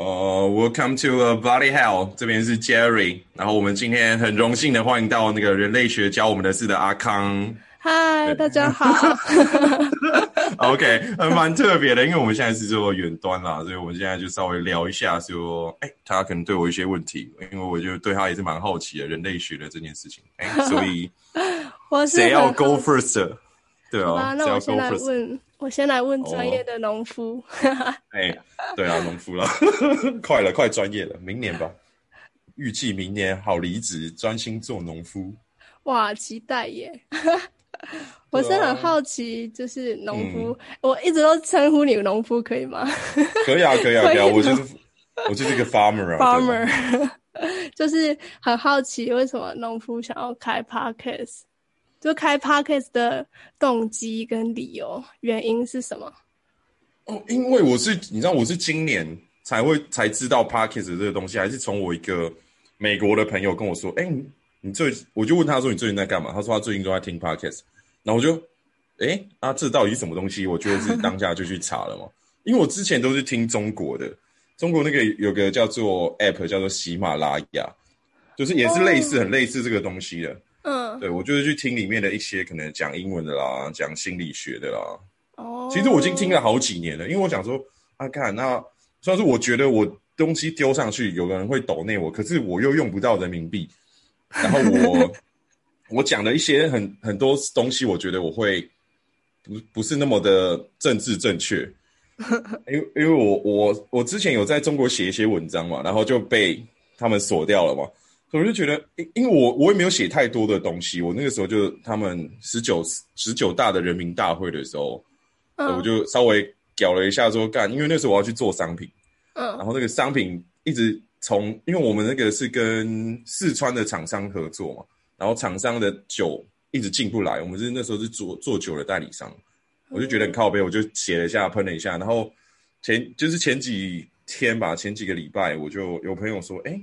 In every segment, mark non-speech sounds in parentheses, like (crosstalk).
哦、w e l c o m e to a Body Hell，这边是 Jerry，然后我们今天很荣幸的欢迎到那个人类学教我们的事的阿康。嗨，大家好。(laughs) OK，还蛮特别的，因为我们现在是做远端啦，所以我们现在就稍微聊一下说，哎、他可能对我一些问题，因为我就对他也是蛮好奇的，人类学的这件事情，哎、所以 (laughs) 我是谁要 go first？对啊，谁要那我 go 先来 first？问，我先来问哦专业的农夫。(laughs) 哎、对啊，农夫了，(laughs) 快了，快专业了，明年吧，预计明年好离职，专心做农夫。哇，期待耶！我是很好奇，就是农嗯。夫，我一直都称呼你农夫，可以吗？(laughs) 可以啊，可以啊，可以啊，我就是我就是个 farmer 啊，farmer，就是很好奇为什么农夫想要开 Podcast，就开 Podcast 的动机跟理由，原因是什么？哦，因为我是你知道我是今年才会才知道 Podcast 这个东西，还是从我一个美国的朋友跟我说，哎、你你最我就问他说你最近在干嘛？他说他最近都在听 Podcast，然后我就，哎、啊这到底是什么东西？我觉得是 (laughs) 当下就去查了嘛，因为我之前都是听中国的，中国那个有个叫做 App 叫做喜马拉雅，就是也是类似、很类似这个东西的。嗯，对我就是去听里面的一些可能讲英文的啦，讲心理学的啦，哦，其实我已经听了好几年了，因为我想说啊，看那虽然说我觉得我东西丢上去，有的人会抖内我，可是我又用不到人民币，然后我 (laughs) 我讲的一些很很多东西，我觉得我会不不是那么的政治正确，(laughs) 因为因为我我我之前有在中国写一些文章嘛，然后就被他们锁掉了嘛。我就觉得，因因为我我也没有写太多的东西，我那个时候就他们十九十九大的人民大会的时候，嗯。我就稍微搞了一下说干，因为那时候我要去做商品，嗯。然后那个商品一直从，因为我们那个是跟四川的厂商合作嘛，然后厂商的酒一直进不来，我们是那时候是做做酒的代理商，我就觉得很靠背，我就写了一下，喷了一下，然后前就是前几天吧，前几个礼拜，我就有朋友说，哎、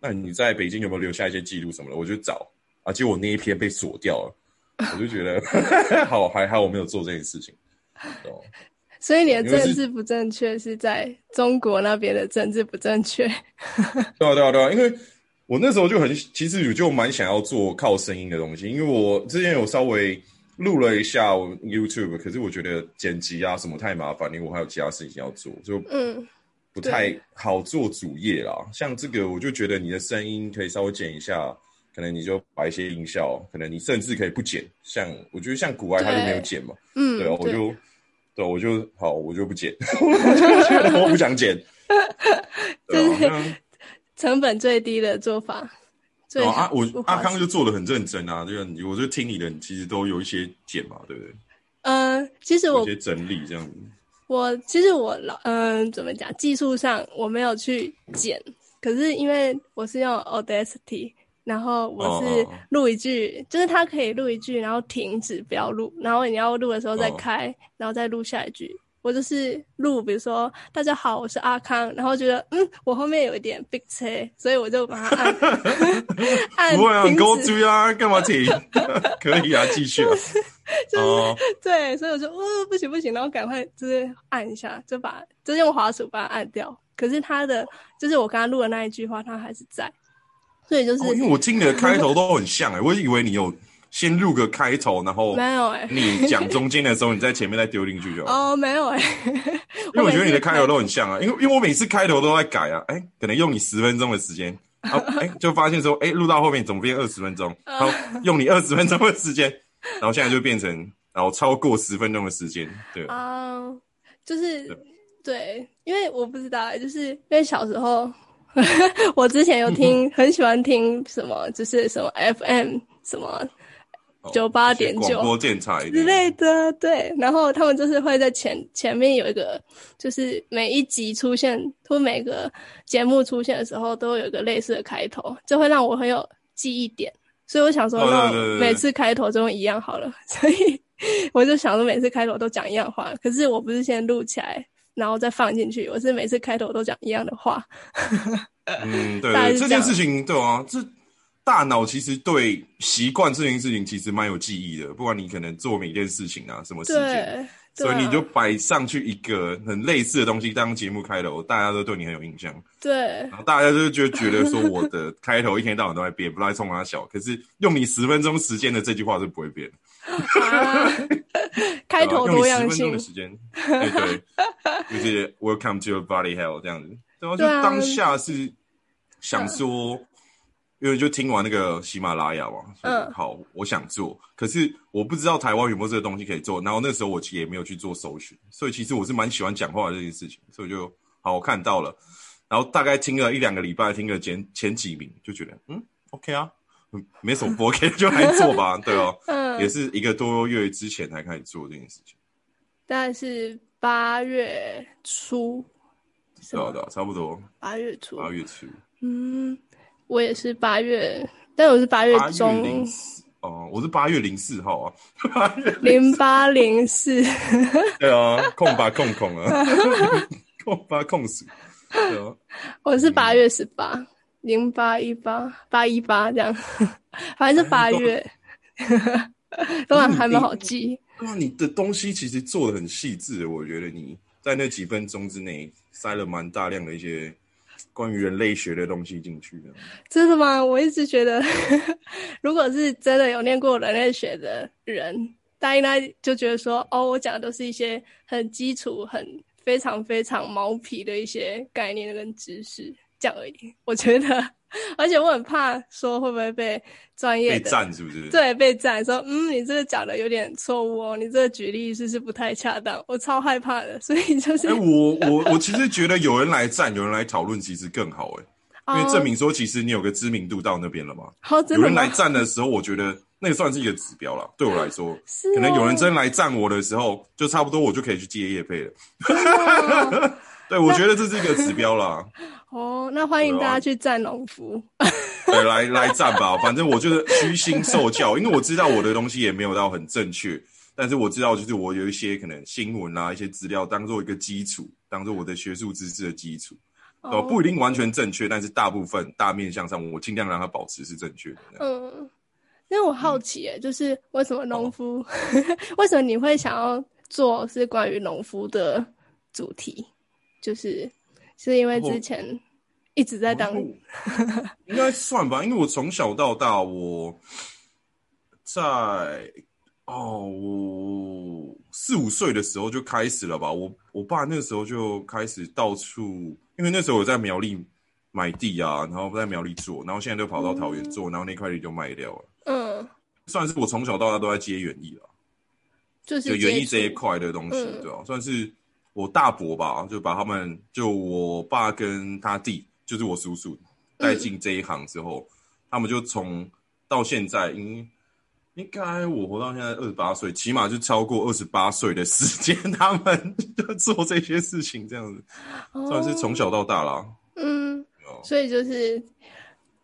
那你在北京有没有留下一些记录什么的？我就找啊，结果我那一篇被锁掉了，我就觉得 (laughs) 好还好我没有做这件事情，哦。所以你的政治不正确是在中国那边的政治不正确。(laughs) 对啊，对啊，对啊，因为我那时候就很，其实我就蛮想要做靠声音的东西，因为我之前有稍微录了一下我 YouTube，可是我觉得剪辑啊什么太麻烦，因为我还有其他事情要做，就嗯，不太好做主业啦。像这个，我就觉得你的声音可以稍微剪一下，可能你就把一些音效，可能你甚至可以不剪。像我觉得像古爱他就没有剪嘛，嗯，对啊，我就对我就好，我就不剪，(laughs) 我就觉得我不想剪。(laughs) 成本最低的做法。最哦啊，我阿康就做的很认真啊，就是你我就听你的，你其实都有一些剪嘛，对不对？嗯、其实我有一些整理这样子。我其实我老嗯、怎么讲，技术上我没有去剪，可是因为我是用 Audacity，然后我是录一句，就是它可以录一句，然后停止不要录，然后你要录的时候再哦开，然后再录下一句。我就是录，比如说大家好，我是阿康，然后觉得嗯，我后面有一点 big 车，所以我就把它按 (laughs) 按不会啊，停给我止注意啊，干嘛停？(laughs) 可以啊，继续啊。(laughs) 哦，(laughs) 对，所以我就哦不行不行，然后赶快就是按一下，就把就用滑鼠把它按掉。可是他的就是我刚刚录的那一句话，他还是在，所以就是、哦因为我听你的 (laughs) 开头都很像哎、我以为你有先录个开头，然后没有哎、你讲中间的时候，你在前面再丢进去就好。哦没有哎、因为我觉得你的开头都很像啊，因为因为我每次开头都在改啊，哎、可能用你十分钟的时间，然后哎、就发现说，哎、录到后面怎么变二十分钟？然后用你二十分钟的时间，然后现在就变成然后超过十分钟的时间，对，啊、就是对对，因为我不知道欸，就是因为小时候 (laughs) 我之前有听，(laughs) 很喜欢听什么，就是什么 FM 什么哦98.9一些广播电台之类的，对。然后他们就是会在前前面有一个，就是每一集出现或每个节目出现的时候，都会有一个类似的开头，就会让我很有记忆点。所以我想说，哦那每次开头都一样好了。(laughs) 所以 (laughs) 我就想说，每次开头都讲一样话。可是我不是先录起来，然后再放进去，我是每次开头都讲一样的话。嗯，对对，(laughs) 这件事情对啊，这大脑其实对习惯这件事情其实蛮有记忆的，不管你可能做每件事情啊，什么时间，对啊所以你就摆上去一个很类似的东西当节目开头，大家都对你很有印象，对。然后大家就就觉得说我的开头一天到晚都在变，不来冲他笑，可是用你十分钟时间的这句话是不会变。啊，(laughs) 开头多样性用你十分钟的，时间，对对，就是 Welcome to your body hell 这样子，对啊，就当下是想说，因为就听完那个喜马拉雅嘛，嗯嗯，好，我想做，可是我不知道台湾有没有这个东西可以做，然后那时候我其实也没有去做搜寻，所以其实我是蛮喜欢讲话的这件事情，所以我就好，我看到了，然后大概听了一两个礼拜，听了前前几名，就觉得嗯，OK 啊。嗯没什么不 OK，就来做吧，对哦，嗯也是一个多月之前才开始做这件事情。大概是八月初，是吗？对啊对啊，差不多。八月初，八月初，嗯，我也是八月，但我是八月中。哦，我是八月零四号啊，(laughs) 零八零四，对啊，空八空空啊，(laughs) 空八空死，对啊，我是八月十八，零八一八八一八这样，反正是八月，都 (laughs) 还还蛮好记。对啊，你的东西其实做的很细致，我觉得你在那几分钟之内塞了蛮大量的一些关于人类学的东西进去的。真的吗？我一直觉得，(laughs) 如果是真的有念过人类学的人，大家应该就觉得说，哦，我讲的都是一些很基础、很非常非常毛皮的一些概念跟知识，这样而已。我觉得，(laughs) 而且我很怕说会不会被专业被的赞是不是？对被赞说，嗯，你这个讲的有点错误哦，你这个举例是不是不太恰当？我超害怕的，所以就是，哎、我我我其实觉得有人来赞，有人来讨论，其实更好哎、因为证明说其实你有个知名度到那边了嘛。好、哦、真的有人来赞的时候，我觉得那个算是一个指标了。对我来说，是哦可能有人真来赞我的时候，就差不多我就可以去接业配了。(laughs) 哦对，我觉得这是一个指标啦。(laughs) 哦，那欢迎大家去赞农夫。对，来来赞吧，反正我就是虚心受教，因为我知道我的东西也没有到很正确，但是我知道就是我有一些可能新闻啊，一些资料当做一个基础，当做我的学术知识的基础。哦，不一定完全正确，但是大部分大面向上，我尽量让它保持是正确的。嗯，因为我好奇，哎、就是为什么农夫，(laughs) 为什么你会想要做是关于农夫的主题？就是是因为之前一直在当，哦应该算吧，因为我从小到大我在哦，我四五岁的时候就开始了吧。我我爸那时候就开始到处，因为那时候我在苗栗买地啊，然后在苗栗做，然后现在就跑到桃园做，然后那块地就卖掉了。嗯，算是我从小到大都在接园艺了，就是就园艺这一块的东西，嗯对吧、算是我大伯吧，就把他们，就我爸跟他弟，就是我叔叔带进这一行之后，他们就从到现在，应应该我活到现在二十八岁，起码就超过二十八岁的时间，(laughs) 他们就做这些事情，这样子，算是从小到大啦。嗯，哦所以就是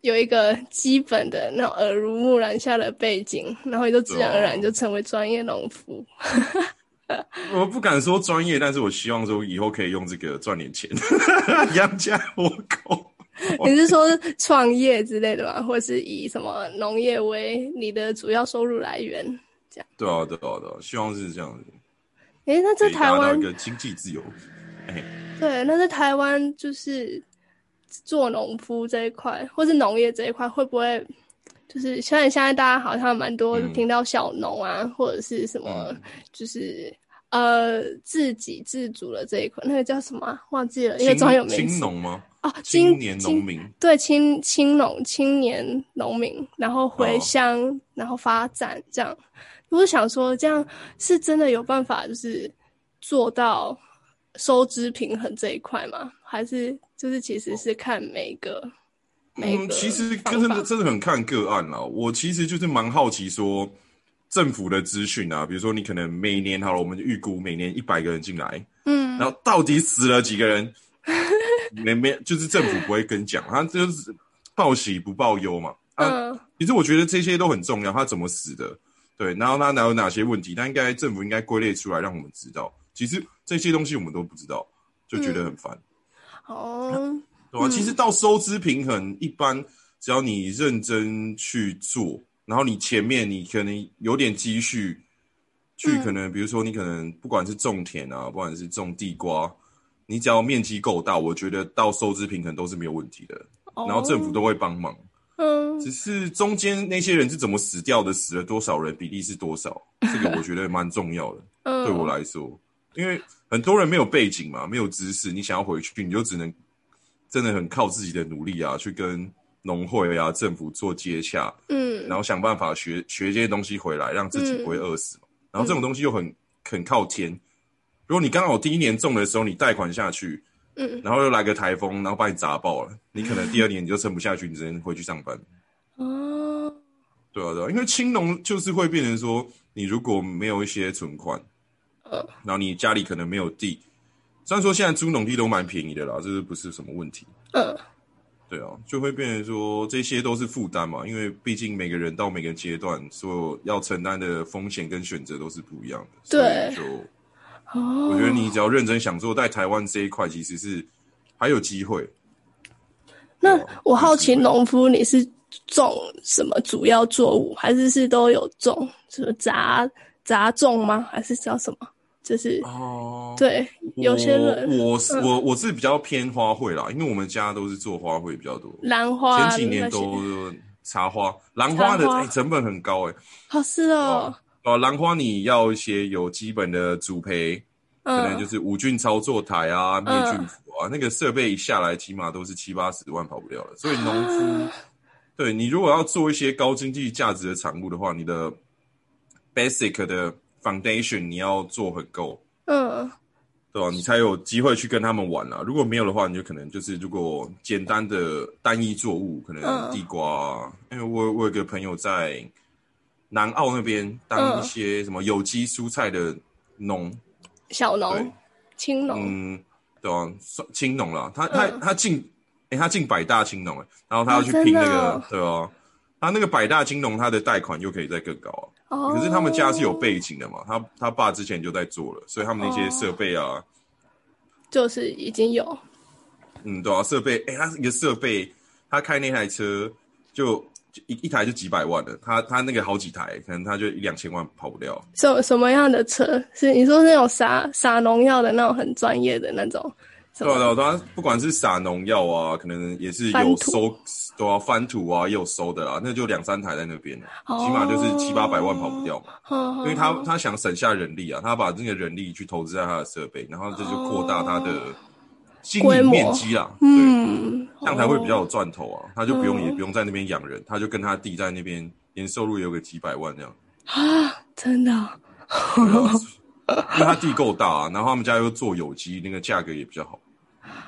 有一个基本的那种耳濡目染下的背景，然后也就自然而然就成为专业农夫。(laughs) (laughs) 我不敢说专业，但是我希望说以后可以用这个赚点钱，(laughs) 养家活口。你是说创业之类的吗？或是以什么农业为你的主要收入来源？这样对啊，对啊，对啊，希望是这样子，诶，那在台湾一个经济自由。哎，对，那在台湾就是做农夫这一块，或是农业这一块，会不会就是虽然现在大家好像蛮多嗯听到小农啊，或者是什么，嗯就是呃自给自足的这一块，那个叫什么啊、忘记了，一个专有名青词农吗？哦，青年农民。对青青农青年农民，然后回哦乡，然后发展这样。我想说，这样是真的有办法，就是做到收支平衡这一块吗？还是就是其实是看每个、每嗯，个其实真的真的很看个案啦。我其实就是蛮好奇说，政府的资讯啊，比如说你可能每年好了，我们预估每年一百个人进来，嗯。然后到底死了几个人，没没就是政府不会跟讲，他就是报喜不报忧嘛。啊，嗯。其实我觉得这些都很重要，他怎么死的，对，然后他哪有哪些问题，他应该政府应该归类出来让我们知道。其实这些东西我们都不知道，就觉得很烦，哦对吧、嗯。其实到收支平衡，一般只要你认真去做，然后你前面你可能有点积蓄，去可能比如说你可能不管是种田啊，不管是种地瓜，你只要面积够大，我觉得到收支平衡都是没有问题的。然后政府都会帮忙，嗯，只是中间那些人是怎么死掉的，死了多少人，比例是多少，(laughs) 这个我觉得蛮重要的。嗯。对我来说，因为很多人没有背景嘛，没有知识，你想要回去，你就只能真的很靠自己的努力啊，去跟农会啊、政府做接洽，嗯。然后想办法学学这些东西回来，让自己不会饿死嘛。然后这种东西又很很靠天，如果你刚好第一年种的时候你贷款下去，嗯，然后又来个台风，然后把你砸爆了，你可能第二年你就撑不下去，你只能回去上班。哦，对啊，对啊，因为青农就是会变成说，你如果没有一些存款，呃，然后你家里可能没有地，虽然说现在租农地都蛮便宜的啦，这是不是什么问题？呃对啊，就会变成说这些都是负担嘛，因为毕竟每个人到每个阶段，所有要承担的风险跟选择都是不一样的。对就哦，我觉得你只要认真想做，在台湾这一块其实是还有机会。那啊我好奇，农夫你是种什么主要作物，还是是都有种什么杂杂种吗？还是叫什么？就是哦，对，有些人我我是嗯。我我是比较偏花卉啦，因为我们家都是做花卉比较多。兰花前几年都茶花、兰花的成本很高哎、好是哦，哦，兰花你要一些有基本的主培，可能就嗯，是无菌操作台啊、灭嗯。菌服啊，那个设备一下来起码都是七八十万跑不掉了。所以农夫，啊。对你如果要做一些高经济价值的产物的话，你的 basic 的 foundation 你要做很够。嗯对吧、你才有机会去跟他们玩啊。如果没有的话，你就可能就是如果简单的单一作物，可能嗯地瓜啊。因为我我有个朋友在南澳那边当一些什么有机蔬菜的农，小农、青农，嗯，对啊，算青农啦。他他嗯他进，诶、他进百大青农诶，然后他要去拼那个，对啊。他那个百大青农，他的贷款又可以再更高啊。哦，可是他们家是有背景的嘛，他他爸之前就在做了，所以他们那些设备啊，就是已经有，嗯，对啊，设备，哎、他一个设备，他开那台车就就一一台就几百万的，他他那个好几台，可能他就一两千万跑不掉。什什么样的车？是你说是那种撒撒农药的那种很专业的那种？什对？对啊，他不管是撒农药啊，可能也是有收，都要翻土啊，也有收的啦，那就两三台在那边，哦起码就是七八百万跑不掉嘛。因因为他他想省下人力啊，他把这个人力去投资在他的设备，然后这就扩大他的经营面积啦。对，嗯，这样才会比较有赚头啊，他就不用嗯也不用在那边养人，他就跟他弟在那边年收入也有个几百万这样。啊，真的哦因为他地够大、啊，然后他们家又做有机，那个价格也比较好。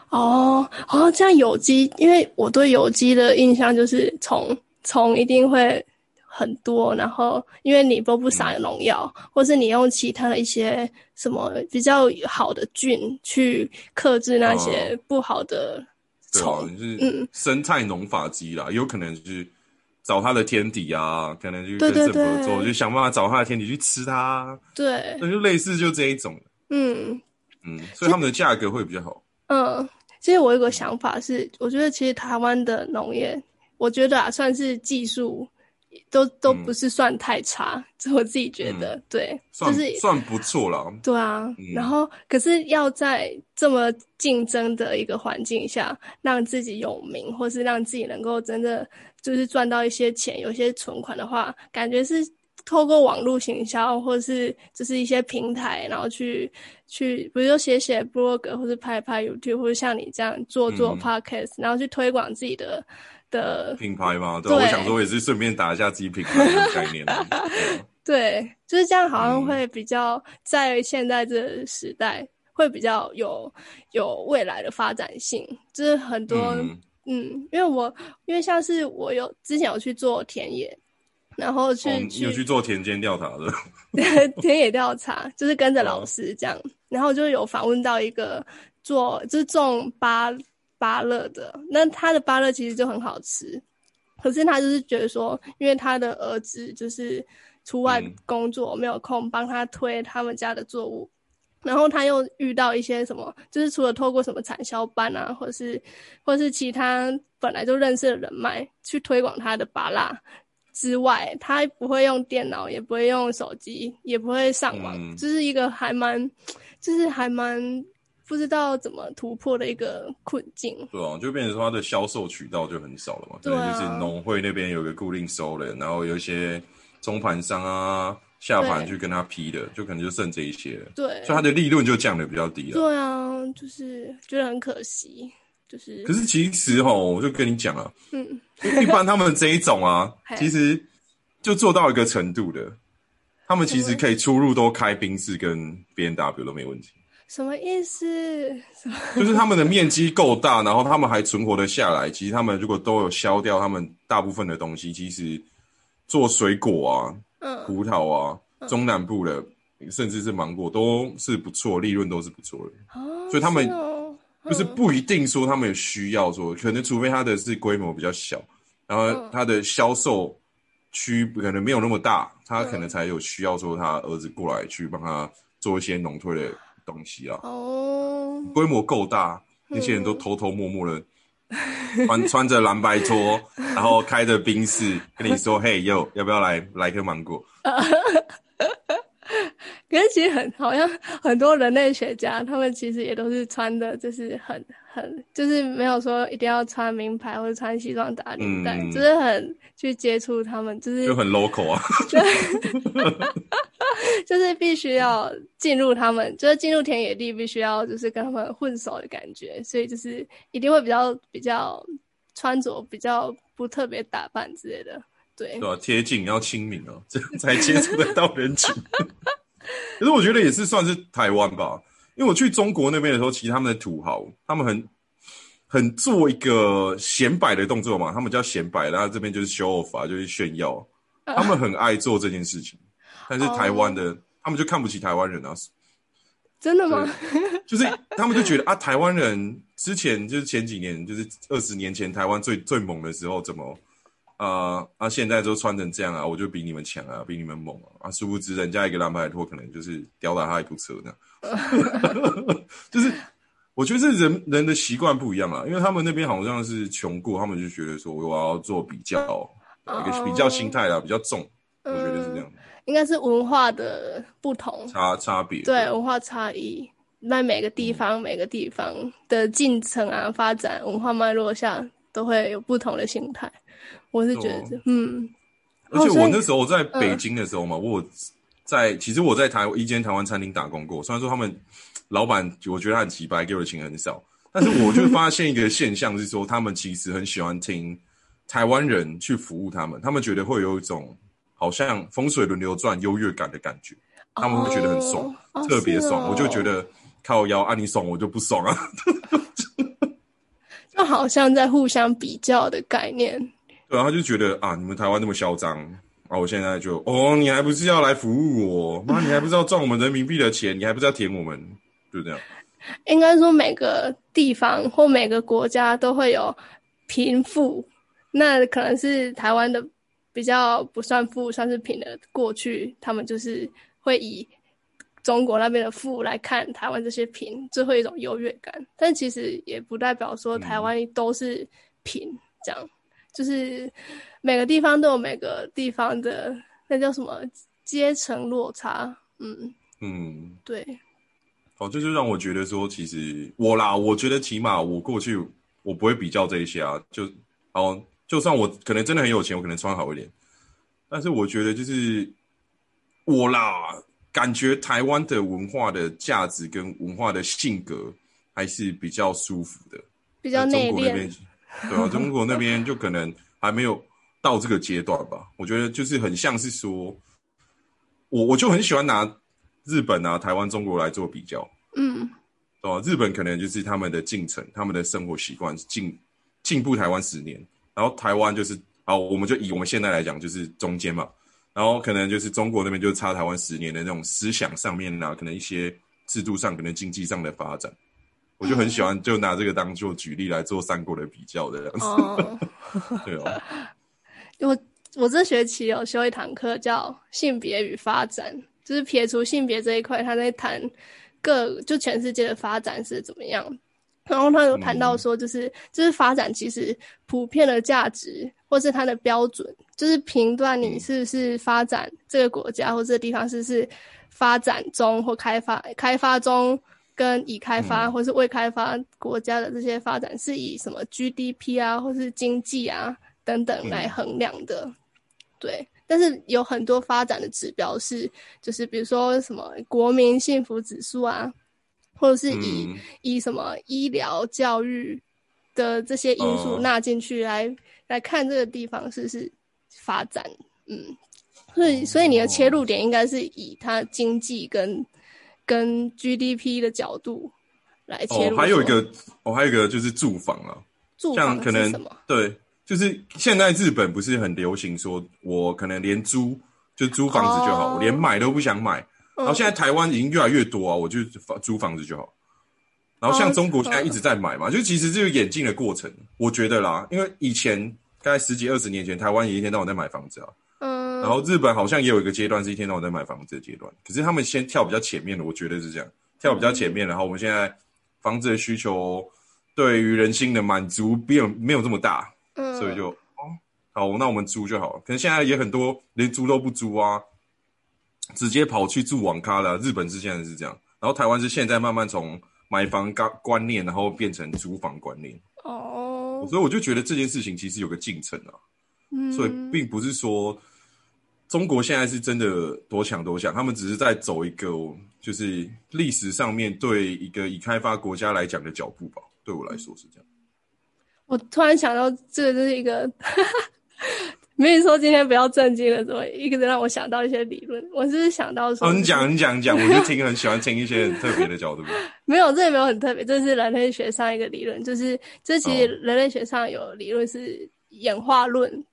哦哦，这样有机，因为我对有机的印象就是虫虫一定会很多，然后因为你都不撒农药，或是你用其他的一些什么比较好的菌去克制那些不好的对啊虫，，就是嗯。生态农法机啦，有可能就是找它的天敌啊，可能就对跟对对政府合作，就想办法找它的天敌去吃它。啊，对，那就类似就这一种，嗯。嗯，所以他们的价格会比较好。嗯。其实我有个想法是，我觉得其实台湾的农业，我觉得啊，算是技术都都嗯。不是算太差，这 (laughs) 我自己觉得，对，就是算不错了，对啊，嗯。然后可是要在这么竞争的一个环境下，让自己有名，或是让自己能够真的就是赚到一些钱，有些存款的话，感觉是透过网络行销，或是就是一些平台，然后去去，比如说写写 blog，或是拍拍 YouTube，或者像你这样做做嗯 podcast，、然后去推广自己的的品牌嘛，对我想说也是顺便打一下自己品牌的概念啊。(laughs) 对就是这样，好像嗯会比较在现在这个时代会比较有有未来的发展性。就是很多嗯嗯因为我因为像是我有之前有去做田野，然后去、哦，有去做田间调查的？(laughs) 田野调查，就是跟着哦老师这样，然后就有访问到一个做就是种芭芭乐的，那他的芭乐其实就很好吃，可是他就是觉得说，因为他的儿子就是出外嗯工作，没有空帮他推他们家的作物。然后他又遇到一些什么，就是除了透过什么产销班啊，或是或是其他本来就认识的人脉去推广他的芭乐，之外，他不会用电脑，也不会用手机，也不会上网，嗯就是一个还蛮，就是还蛮不知道怎么突破的一个困境。对啊，就变成说它的销售渠道就很少了嘛。对啊就是农会那边有个固定收人，然后有一些中盘商啊下盘去跟他批的，就可能就剩这一些了，对，所以它的利润就降的比较低了。对啊，就是觉得很可惜，就是可是其实哈，我就跟你讲啊，嗯，一般他们这一种啊，(laughs) 其实就做到一个程度的，他们其实可以出入都开宾士跟 B N W 都没问题。什么意思？什么？就是他们的面积够大，然后他们还存活的下来。其实他们如果都有消掉他们大部分的东西，其实做水果啊、嗯，葡萄啊、中南部的，甚至是芒果都是不错，利润都是不错的。哦，所以他们哦就是不一定说他们有需要说，可能除非他的是规模比较小，然后嗯。他的销售区可能没有那么大，他可能才有需要说他儿子过来去帮他做一些农推的东西啊。哦，规模够大，那些人都偷偷摸摸的穿 (laughs) 穿着蓝白拖，然后开着宾士跟你说：“ (laughs) 嘿，哟，要不要来来颗芒果 (laughs) 可是其实很好像很多人类学家，他们其实也都是穿的，就是很很，就是没有说一定要穿名牌或者穿西装打领带，嗯就是很去接触他们，就？”是就很 local 啊。(laughs) (laughs) 就是必须要进入他们，就是进入田野地，必须要就是跟他们混熟的感觉，所以就是一定会比较比较穿着比较不特别打扮之类的，对对，吧、贴近要亲民哦，这 (laughs) 样才接触得到人群。可是我觉得也是算是台湾吧，因为我去中国那边的时候，其实他们的土豪，他们很很做一个显摆的动作嘛，他们叫显摆，然后这边就是 show off 啊，就是炫耀，他们很爱做这件事情。但是台湾的、他们就看不起台湾人啊，真的吗？就是他们就觉得啊，台湾人之前就是前几年，就是二十年前台湾最最猛的时候，怎么啊啊，现在都穿成这样啊，我就比你们强啊，比你们猛啊！啊，殊不知人家一个蓝牌拖可能就是吊打他一部车呢。(laughs) (laughs) 就是我觉得这人人的习惯不一样啊，因为他们那边好像是穷过，他们就觉得说我要做比较，一个比较心态啊，比较重，我觉得是这样，应该是文化的不同，差差别。对文化差异，在每个地方、每个地方的进程啊、发展、文化脉络下，都会有不同的心态。我是觉得这，嗯，而且我那时候在北京的时候嘛，我在其实我在台一间台湾餐厅打工过，虽然说他们老板我觉得他很奇葩，给我的钱很少，但是我就发现一个现象是说，他们其实很喜欢听台湾人去服务他们，他们觉得会有一种好像风水轮流转优越感的感觉，他们会觉得很爽，哦特别爽。哦我就觉得靠腰啊，你爽我就不爽啊。(laughs) 就好像在互相比较的概念。对啊，他就觉得啊，你们台湾那么嚣张啊，我现在就哦，你还不是要来服务我？妈，你还不是要赚我们人民币的钱？你还不是要舔我们？就这样。应该说每个地方或每个国家都会有贫富，那可能是台湾的比较不算富，算是贫的过去，他们就是会以中国那边的富来看台湾这些贫，就会有一种优越感。但其实也不代表说台湾都是贫，这样、就是每个地方都有每个地方的那叫什么阶层落差。嗯，嗯，对，哦，这就让我觉得说，其实我啦，我觉得起码我过去我不会比较这一些啊，就哦，就算我可能真的很有钱，我可能穿好一点，但是我觉得就是我啦，感觉台湾的文化的价值跟文化的性格还是比较舒服的，比较内敛对啊，中国那边就可能还没有到这个阶段吧。我觉得就是很像是说，我我就很喜欢拿日本啊、台湾、中国来做比较。嗯哦，日本可能就是他们的进程，他们的生活习惯进进步台湾十年，然后台湾就是好，我们就以我们现在来讲就是中间嘛，然后可能就是中国那边就差台湾十年的那种思想上面啊，可能一些制度上，可能经济上的发展，我就很喜欢就拿这个当做举例来做三国的比较的样子，哦，(laughs) 对哦，我我这学期有修一堂课叫性别与发展，就是撇除性别这一块，他在谈各就全世界的发展是怎么样。然后他有谈到说，就是、就是发展其实普遍的价值或是它的标准，就是评断你是不是发展这个国家或这个地方是不是发展中或开发开发中。跟已开发或是未开发国家的这些发展，是以什么 GDP 啊，或是经济啊等等来衡量的，对。但是有很多发展的指标是，就是比如说什么国民幸福指数啊，或者是以以什么医疗、教育的这些因素纳进去来来看这个地方是不是发展，嗯。所以，所以你的切入点应该是以它经济跟。跟 GDP 的角度来切入。哦，还有一个，哦，还有一个就是住房啊，住房可能对，就是现在日本不是很流行说，我可能连租就租房子就好，我连买都不想买。然后现在台湾已经越来越多啊，我就租房子就好。然后像中国现在一直在买嘛，就其实这个演进的过程，我觉得啦，因为以前大概十几二十年前，台湾也一天到晚在买房子啊。然后日本好像也有一个阶段是一天到晚在买房子的阶段，可是他们先跳比较前面的，我觉得是这样，跳比较前面，然后我们现在房子的需求对于人心的满足没有没有这么大，所以就哦好，那我们租就好了。可是现在也很多连租都不租啊，直接跑去住网咖了。日本是现在是这样，然后台湾是现在慢慢从买房观观念，然后变成租房观念。哦，所以我就觉得这件事情其实有个进程啊，嗯所以并不是说。中国现在是真的多强多强，他们只是在走一个就是历史上面对一个已开发国家来讲的脚步吧。对我来说是这样。我突然想到，这就是一个，(laughs) 没你说今天不要震惊了，怎么一个人让我想到一些理论？我是想到说，你讲你讲讲，我就听很喜欢听一些很特别的角度。(laughs) 没有，这也没有很特别，这是人类学上一个理论，就是这其实人类学上有理论是演化论。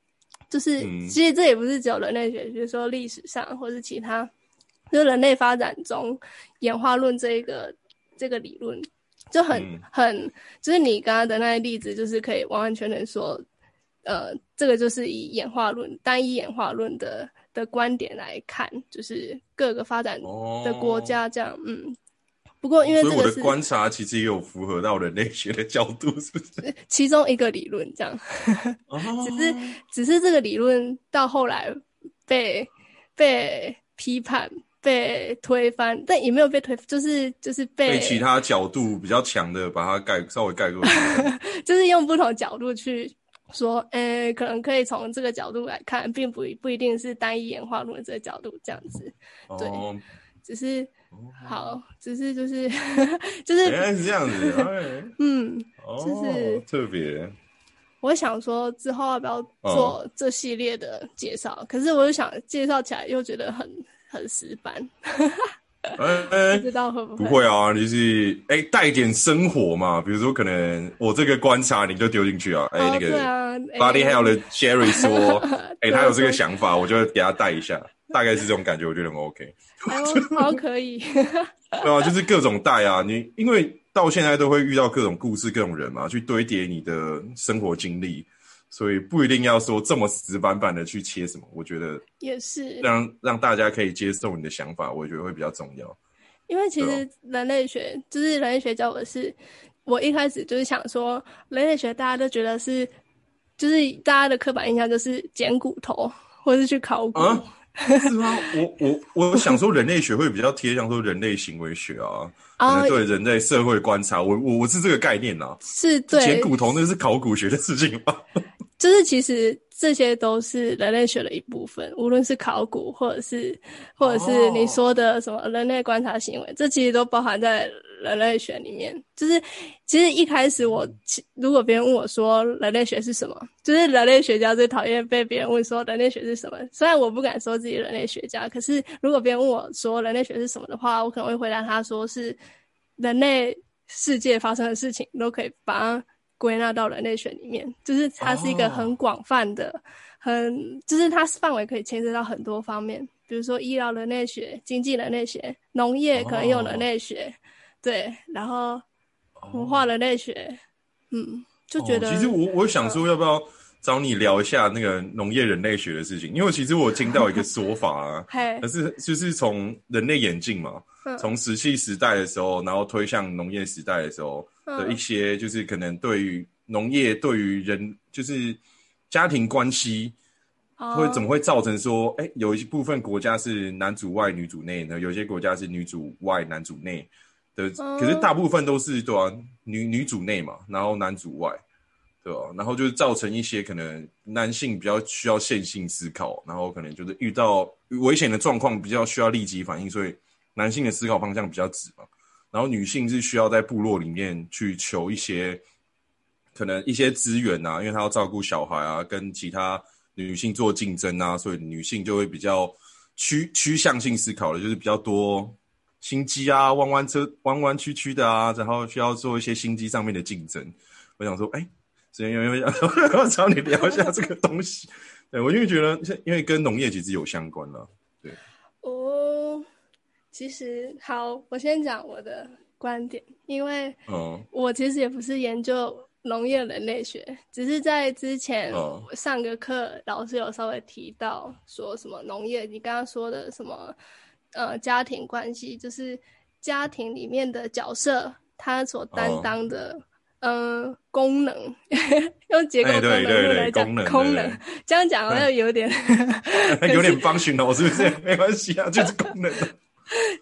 就是，其实这也不是只有人类学，比如说历史上或是其他，就是人类发展中演化论这一个这个理论，就很很，就是你刚刚的那些例子，就是可以完完全全说，呃，这个就是以演化论单一演化论的的观点来看，就是各个发展的国家这样，嗯。不过，因为这个我的观察其实也有符合到人类学的角度，是不是？(laughs) 其中一个理论这样，只是只是这个理论到后来被被批判、被推翻，但也没有被推，就是就是被其他角度比较强的把它盖稍微盖过，(laughs) 就是用不同角度去说，呃，可能可以从这个角度来看，并不不一定是单一演化论这个角度这样子，对，只是。好，只是就是 (laughs) 就是原来是这样子，(laughs) 嗯，就是特别。我想说之后要不要做这系列的介绍，可是我又想介绍起来又觉得很很死板，(laughs) 不知道会不会？不会啊，就是哎带点生活嘛，比如说可能我这个观察你就丢进去啊，哎那个 Body h e l l 的 Jerry 说，哎他有这个想法，我就给他带一下。大概是这种感觉，我觉得很 OK，好可以。(laughs) 对啊，就是各种带啊，你因为到现在都会遇到各种故事、各种人嘛，去堆叠你的生活经历，所以不一定要说这么死板板的去切什么。我觉得也是让让大家可以接受你的想法，我觉得会比较重要。因为其实人类学就是人类学教我是，我一开始就是想说，人类学大家都觉得是，就是大家的刻板印象就是捡骨头或是去考古。是吗？我我我想说，人类学会比较贴，像说人类行为学啊，可能对人类社会观察，我我我是这个概念呐。是对捡骨头，那是考古学的事情吧？(laughs) 就是其实这些都是人类学的一部分，无论是考古，或者是或者是你说的什么人类观察行为，这其实都包含在人类学里面。就是其实一开始我，如果别人问我说人类学是什么，就是人类学家最讨厌被别人问说人类学是什么。虽然我不敢说自己人类学家，可是如果别人问我说人类学是什么的话，我可能会回答他说是人类世界发生的事情都可以把它。归纳到人类学里面，就是它是一个很广泛的，很就是它范围可以牵涉到很多方面，比如说医疗人类学、经济人类学、农业可能有人类学，对，然后文化人类学，嗯，就觉得其实我我想说，要不要找你聊一下那个农业人类学的事情？因为其实我听到一个说法啊，(laughs) 可是就是从人类演进嘛，从石器时代的时候，然后推向农业时代的时候。的一些就是可能对于农业对于人就是家庭关系会怎么哦会造成说，哎、有一部分国家是男主外女主内呢？有些国家是女主外男主内的，嗯可是大部分都是对啊，女女主内嘛，然后男主外，对吧、然后就是造成一些可能男性比较需要线性思考，然后可能就是遇到危险的状况比较需要立即反应，所以男性的思考方向比较直嘛。然后女性是需要在部落里面去求一些可能一些资源啊，因为她要照顾小孩啊，跟其他女性做竞争啊，所以女性就会比较趋趋向性思考的，就是比较多心机啊，弯弯车弯弯曲曲的啊，然后需要做一些心机上面的竞争。我想说，哎、所以因为我找你聊一下这个东西，(laughs) 对我因为觉得，因为跟农业其实有相关了。对哦，其实好，我先讲我的观点，因为嗯我其实也不是研究农业人类学，只是在之前上个课，老师有稍微提到说什么农业，你刚刚说的什么呃家庭关系，就是家庭里面的角色，他所担哦当的。嗯，功能 (laughs) 用结构功能论来讲，功能功能这样讲好像有点 (laughs) 有点方寻哦，是不是？(laughs) 没关系啊，就是功能。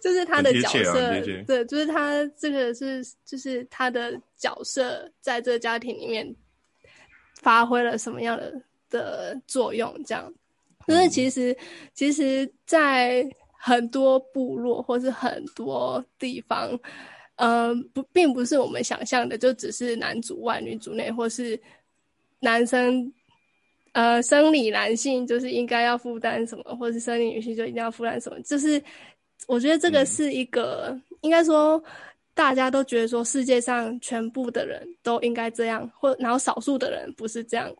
就是他的角色，对，就是他这个是就是他的角色在这个家庭里面发挥了什么样的的作用，这样。就是其实其实，在很多部落或是很多地方，呃，不，并不是我们想象的，就只是男主外女主内，或是男生呃，生理男性就是应该要负担什么，或是生理女性就一定要负担什么，就是我觉得这个嗯。是一个，应该说大家都觉得说世界上全部的人都应该这样，或然后少数的人不是这样。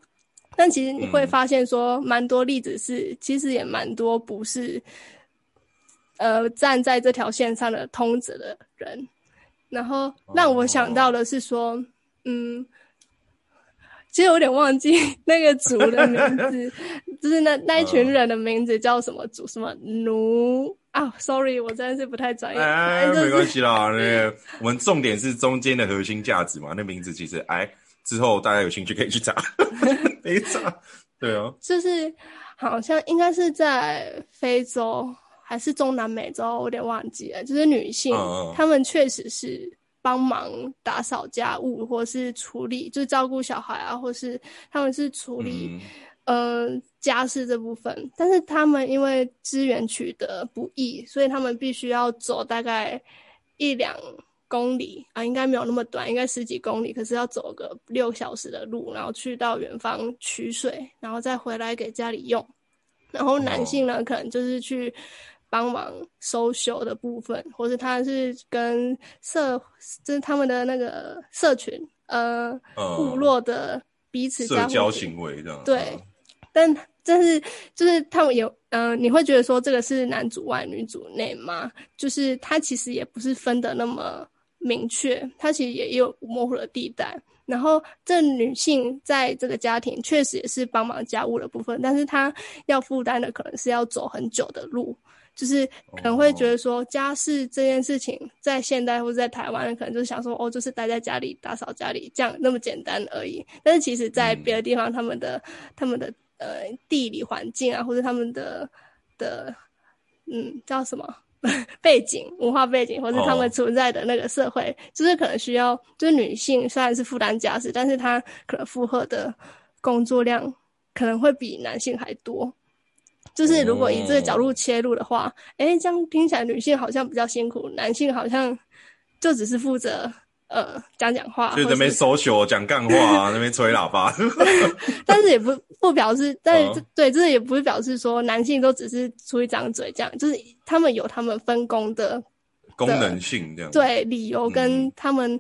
但其实你会嗯。发现说，蛮多例子是，其实也蛮多不是，呃，站在这条线上的通则的人。然后让我想到的是说，嗯，其实有点忘记那个族的名字，(laughs) 就是那那一群人的名字叫什么族，什么奴啊？Sorry，我真的是不太专业。哎，反正就是没关系啦。(laughs) 那个我们重点是中间的核心价值嘛，那名字其实哎，之后大家有兴趣可以去查，(laughs) 没查。对啊，就是好像应该是在非洲还是中南美洲，我有点忘记了。就是女性，她们确实是帮忙打扫家务，或是处理，就是照顾小孩啊，或是他们是处理、嗯呃家事这部分。但是他们因为资源取得不易，所以他们必须要走大概一两公里啊，应该没有那么短，应该十几公里，可是要走个六小时的路，然后去到远方取水，然后再回来给家里用。然后男性呢，可能就是去帮忙收修的部分，或是他是跟社，就是他们的那个社群，呃，嗯部落的彼此社交行为这样。对嗯但但是就是他们有，嗯、你会觉得说这个是男主外女主内吗？就是他其实也不是分的那么明确，他其实也有模糊的地带。然后这女性在这个家庭确实也是帮忙家务的部分，但是她要负担的可能是要走很久的路，就是可能会觉得说家事这件事情在现代或者在台湾，可能就是想说哦，就是待在家里打扫家里这样那么简单而已。但是其实，在别的地方，他们的他们的呃地理环境啊，或者他们的的嗯叫什么 (laughs) 背景、文化背景，或是他们哦存在的那个社会，就是可能需要，就是女性虽然是负担家事，但是她可能负荷的工作量可能会比男性还多。就是如果以这个角度切入的话，诶，这样听起来女性好像比较辛苦，男性好像就只是负责呃讲讲话，或就那边是 social 讲干话啊，那边吹喇叭。(laughs) 但是也不不表示，但是、嗯对，这也不是表示说男性都只是出一张嘴这样，就是他们有他们分工的功能性这样。，对理由跟嗯他们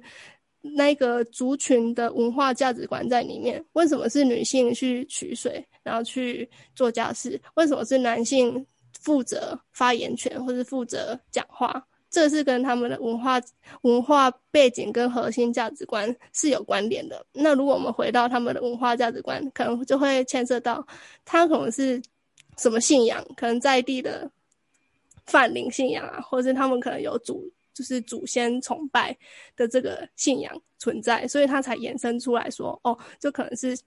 那个族群的文化价值观在里面。为什么是女性去取水，然后去做家事？为什么是男性负责发言权或是负责讲话？这是跟他们的文化文化背景跟核心价值观是有关联的。那如果我们回到他们的文化价值观，可能就会牵涉到他可能是什么信仰，可能在地的泛灵信仰啊，或者是他们可能有祖就是祖先崇拜的这个信仰存在，所以他才衍生出来说，哦，就可能是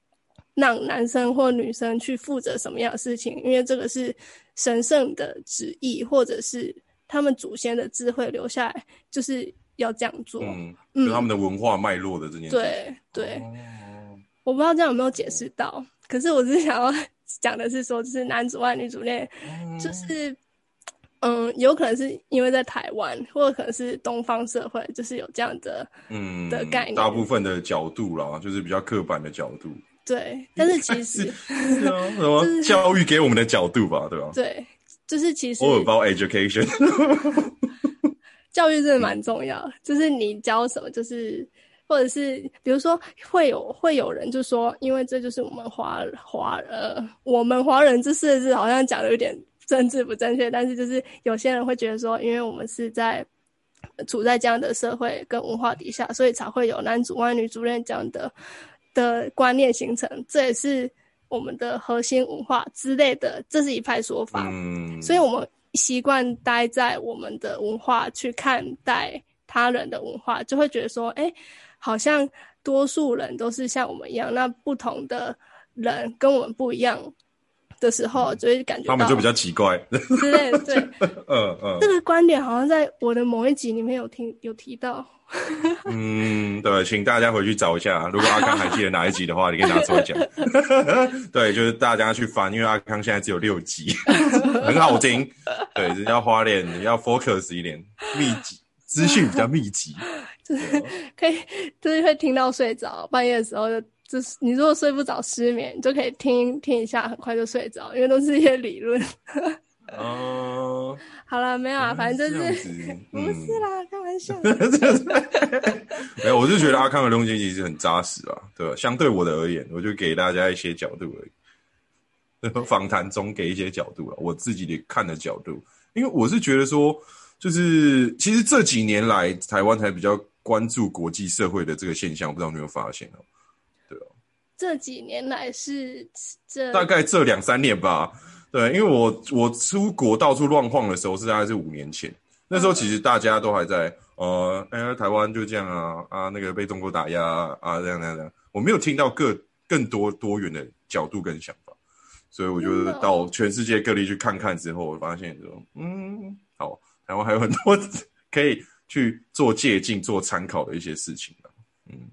让男生或女生去负责什么样的事情，因为这个是神圣的旨意，或者是他们祖先的智慧留下来，就是要这样做。嗯，就他们的文化脉络的这件事。对对，哦，我不知道这样有没有解释到，可是我只是想要 (laughs) 讲的是说，就是男主外女主内，就是嗯，有可能是因为在台湾，或者可能是东方社会，就是有这样的嗯的概念大部分的角度啦，就是比较刻板的角度。对，但是其实 (laughs) 什么 (laughs) 教育给我们的角度吧，对吧对，就是其实？All about education。(laughs) 教育真的蛮重要，就是你教什么，就是或者是比如说会有会有人就说，因为这就是我们华华呃我们华人这四个字好像讲的有点政治不正确，但是就是有些人会觉得说，因为我们是在处在这样的社会跟文化底下，所以才会有男主外女主内这样的的观念形成，这也是我们的核心文化之类的，这是一派说法。嗯，所以我们习惯待在我们的文化去看待他人的文化，就会觉得说，哎，好像多数人都是像我们一样，那不同的人跟我们不一样的时候，就会感觉他们就比较奇怪。之类的。对，(laughs) 嗯嗯这个观点好像在我的某一集里面有听有提到。嗯，对，请大家回去找一下。如果阿康还记得哪一集的话，你可以拿出来讲。(laughs) 对，就是大家去翻，因为阿康现在只有六集，(laughs) 很好听。对，要花点，要 focus 一点，密集资讯比较密集。就是可以，就是会听到睡着，半夜的时候就就是你如果睡不着失眠，你就可以听听一下，很快就睡着，因为都是一些理论。哦、好了，没有啊，反正就是 (laughs) 不是啦，开玩笑。(laughs) 没有，我就觉得阿康的东西其实很扎实啊，对吧？相对我的而言，我就给大家一些角度而已。(laughs) 访谈中给一些角度了，我自己的看的角度，因为我是觉得说，就是其实这几年来，台湾才比较关注国际社会的这个现象，不知道你有没有发现哦？这几年来是这大概这两三年吧，对，因为我我出国到处乱晃的时候是大概是五年前，那时候其实大家都还在呃，哎、台湾就这样啊啊，那个被中国打压啊，这样这样这样，我没有听到各更多多元的角度跟想法，所以我就真的哦到全世界各地去看看之后，我发现说，嗯，好，台湾还有很多 (laughs) 可以去做借鉴、做参考的一些事情啊。嗯，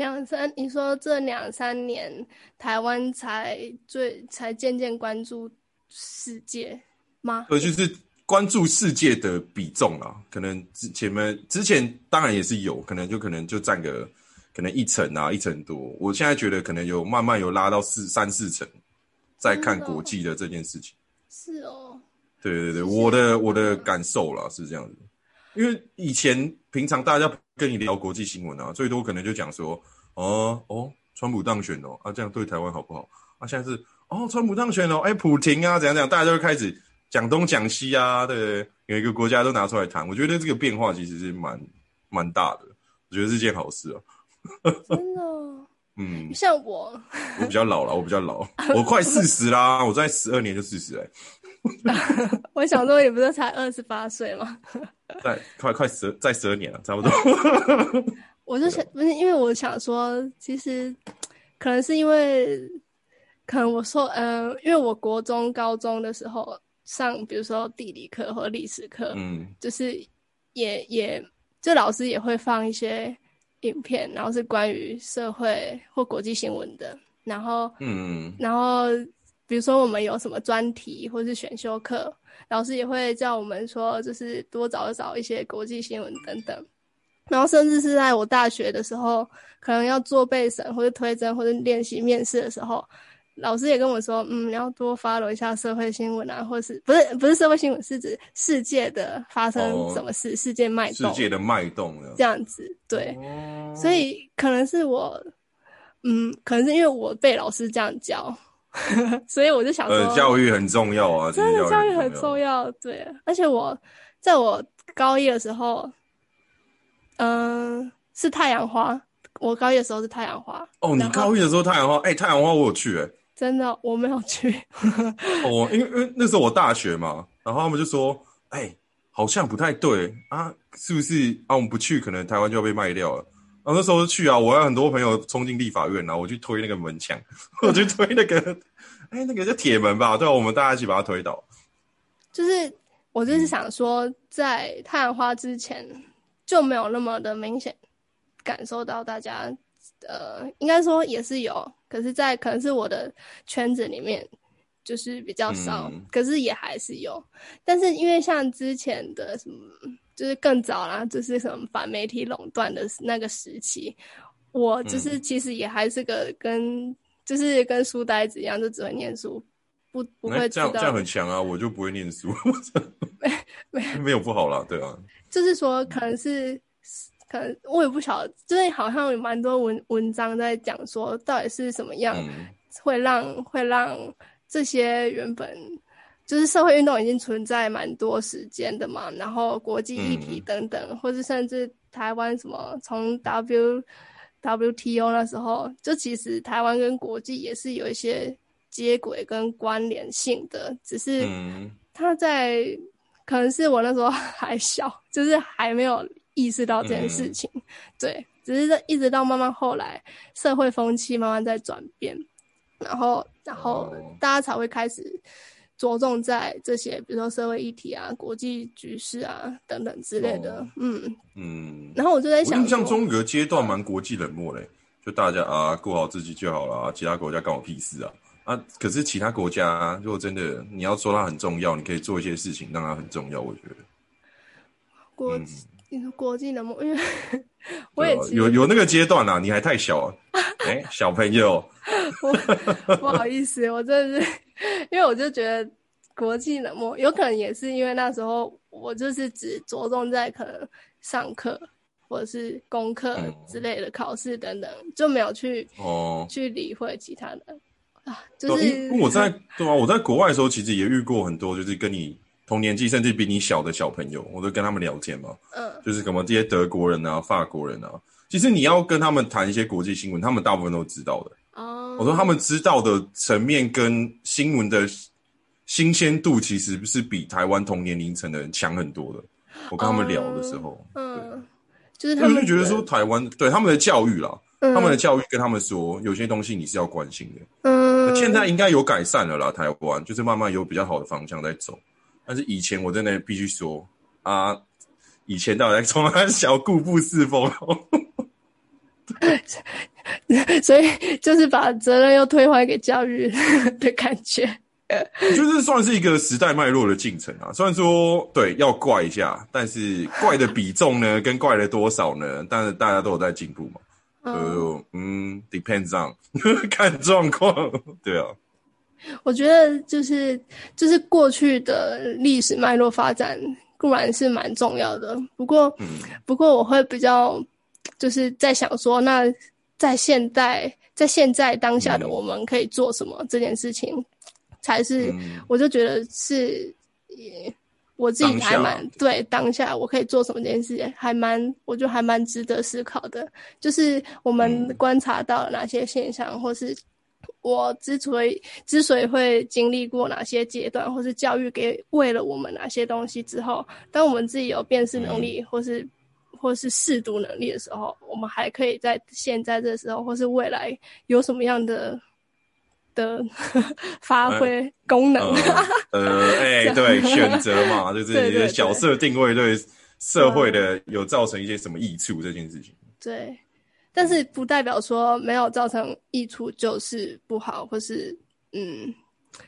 两三，你说这两三年台湾才最才渐渐关注世界吗？呃，就是关注世界的比重啦，可能之前面之前当然也是有可能就可能就占个可能一成啊一成多，我现在觉得可能有慢慢有拉到四三四成，在看国际的这件事情。是哦，对对对，我的我的感受啦是这样子，因为以前平常大家跟你聊国际新闻啊，最多可能就讲说，哦哦，川普当选哦，啊这样对台湾好不好？啊现在是哦，川普当选哦，哎普廷啊怎样怎样，大家就会开始讲东讲西啊，对不对？每一个国家都拿出来谈，我觉得这个变化其实是蛮蛮大的，我觉得是件好事啊。(laughs) 真的哦，嗯，像我，我比较老了，我比较老，我快四十啦，我在十二年就四十哎，(laughs) 我想说你不是才二十八岁吗？在 (laughs) 快快十在十二年了，差不多。(laughs) 我就想，不是因为我想说，其实可能是因为，可能我说，呃，因为我国中、高中的时候上，比如说地理课或历史课，嗯就是也也，就老师也会放一些影片，然后是关于社会或国际新闻的，然后嗯然后比如说我们有什么专题或是选修课，老师也会叫我们说，就是多找找一些国际新闻等等。然后甚至是在我大学的时候，可能要做备审或者推甄或者练习面试的时候，老师也跟我说，嗯，你要多 follow 一下社会新闻啊，或是不是不是社会新闻，是指世界的发生哦什么事，世界脉动世界的脉动呢？这样子，对。哦所以可能是我，嗯，可能是因为我被老师这样教，(laughs) 所以我就想说，呃，教育很重要啊，真的教育很重重要，对。而且我在我高一的时候，嗯、是太阳花，我高一的时候是太阳花，哦，你高一的时候太阳花，哎、太阳花我有去、哎，真的我没有去，(laughs) 哦，因为因为那时候我大学嘛，然后他们就说，哎、好像不太对啊，是不是啊？我们不去，可能台湾就要被卖掉了。啊，然后那时候去啊，我有很多朋友冲进立法院然后，我去推那个门墙，(laughs) 我去推那个，哎，那个叫铁门吧？对啊，我们大家一起把它推倒。就是我就是想说，在太阳花之前就没有那么的明显感受到大家，呃，应该说也是有，可是，在可能是我的圈子里面就是比较少，可是也还是有。但是因为像之前的什么。就是更早啦，就是什么反媒体垄断的那个时期，我就是其实也还是个跟就是跟书呆子一样，就只会念书，不不会这样这样很强啊，我就不会念书，没没 (laughs) 没有不好啦，对啊，就是说可能是可能我也不晓得，就是好像有蛮多文文章在讲说到底是什么样会让会让这些原本。就是社会运动已经存在蛮多时间的嘛，然后国际议题等等，或是甚至台湾什么从 W W T O 那时候，就其实台湾跟国际也是有一些接轨跟关联性的，只是他在可能是我那时候 (laughs) 还小，就是还没有意识到这件事情，对，只是一直到慢慢后来社会风气慢慢在转变，然后然后大家才会开始。着重在这些，比如说社会议题啊、国际局势啊等等之类的。嗯嗯。然后我就在想，印象中有个阶段蛮国际冷漠嘞，就大家啊过好自己就好了，其他国家干我屁事啊啊！可是其他国家如果真的你要说它很重要，你可以做一些事情让它很重要。我觉得国你说国际冷漠，因为 (laughs) 我也有有那个阶段啊，你还太小啊，哎，小朋友，(laughs) 不好意思，我真的是。因为我就觉得国际冷漠，有可能也是因为那时候我就是只着重在可能上课或者是功课之类的考试等等，就没有去哦去理会其他的啊。就是我在 (laughs) 对啊，我在国外的时候其实也遇过很多，就是跟你同年纪甚至比你小的小朋友，我都跟他们聊天嘛。嗯，就是什么这些德国人啊、法国人啊，其实你要跟他们谈一些国际新闻，他们大部分都知道的。哦，我说他们知道的层面跟新闻的新鲜度，其实是比台湾同年龄层的人强很多的。我跟他们聊的时候，嗯，就是他们就觉得说台湾对他们的教育啦，他们的教育跟他们说，有些东西你是要关心的。嗯，现在应该有改善了啦，台湾就是慢慢有比较好的方向在走。但是以前我真的必须说啊，以前到底从来小固步自封。(laughs) 所以就是把责任又推还给教育的感觉，就是算是一个时代脉络的进程啊。虽然说对要怪一下，但是怪的比重呢，跟怪了多少呢？但是大家都有在进步嘛。呃，嗯，depends on (laughs) 看状况，对啊。我觉得就是就是过去的历史脉络发展固然是蛮重要的，不过不过我会比较就是在想说那。在现代，在现在当下的我们可以做什么？这件事情才是，我就觉得是，我自己还蛮对当下我可以做什么这件事情，还蛮，我觉得还蛮值得思考的。就是我们观察到哪些现象，或是我之所以之所以会经历过哪些阶段，或是教育给为了我们哪些东西之后，当我们自己有辨识能力，或是。或是适读能力的时候，我们还可以在现在这时候，或是未来有什么样的的 (laughs) 发挥功能？(laughs) 呃，哎，对，选择嘛，就是你的角色定位对社会的有造成一些什么益处这件事情。对，但是不代表说没有造成益处就是不好，或是嗯，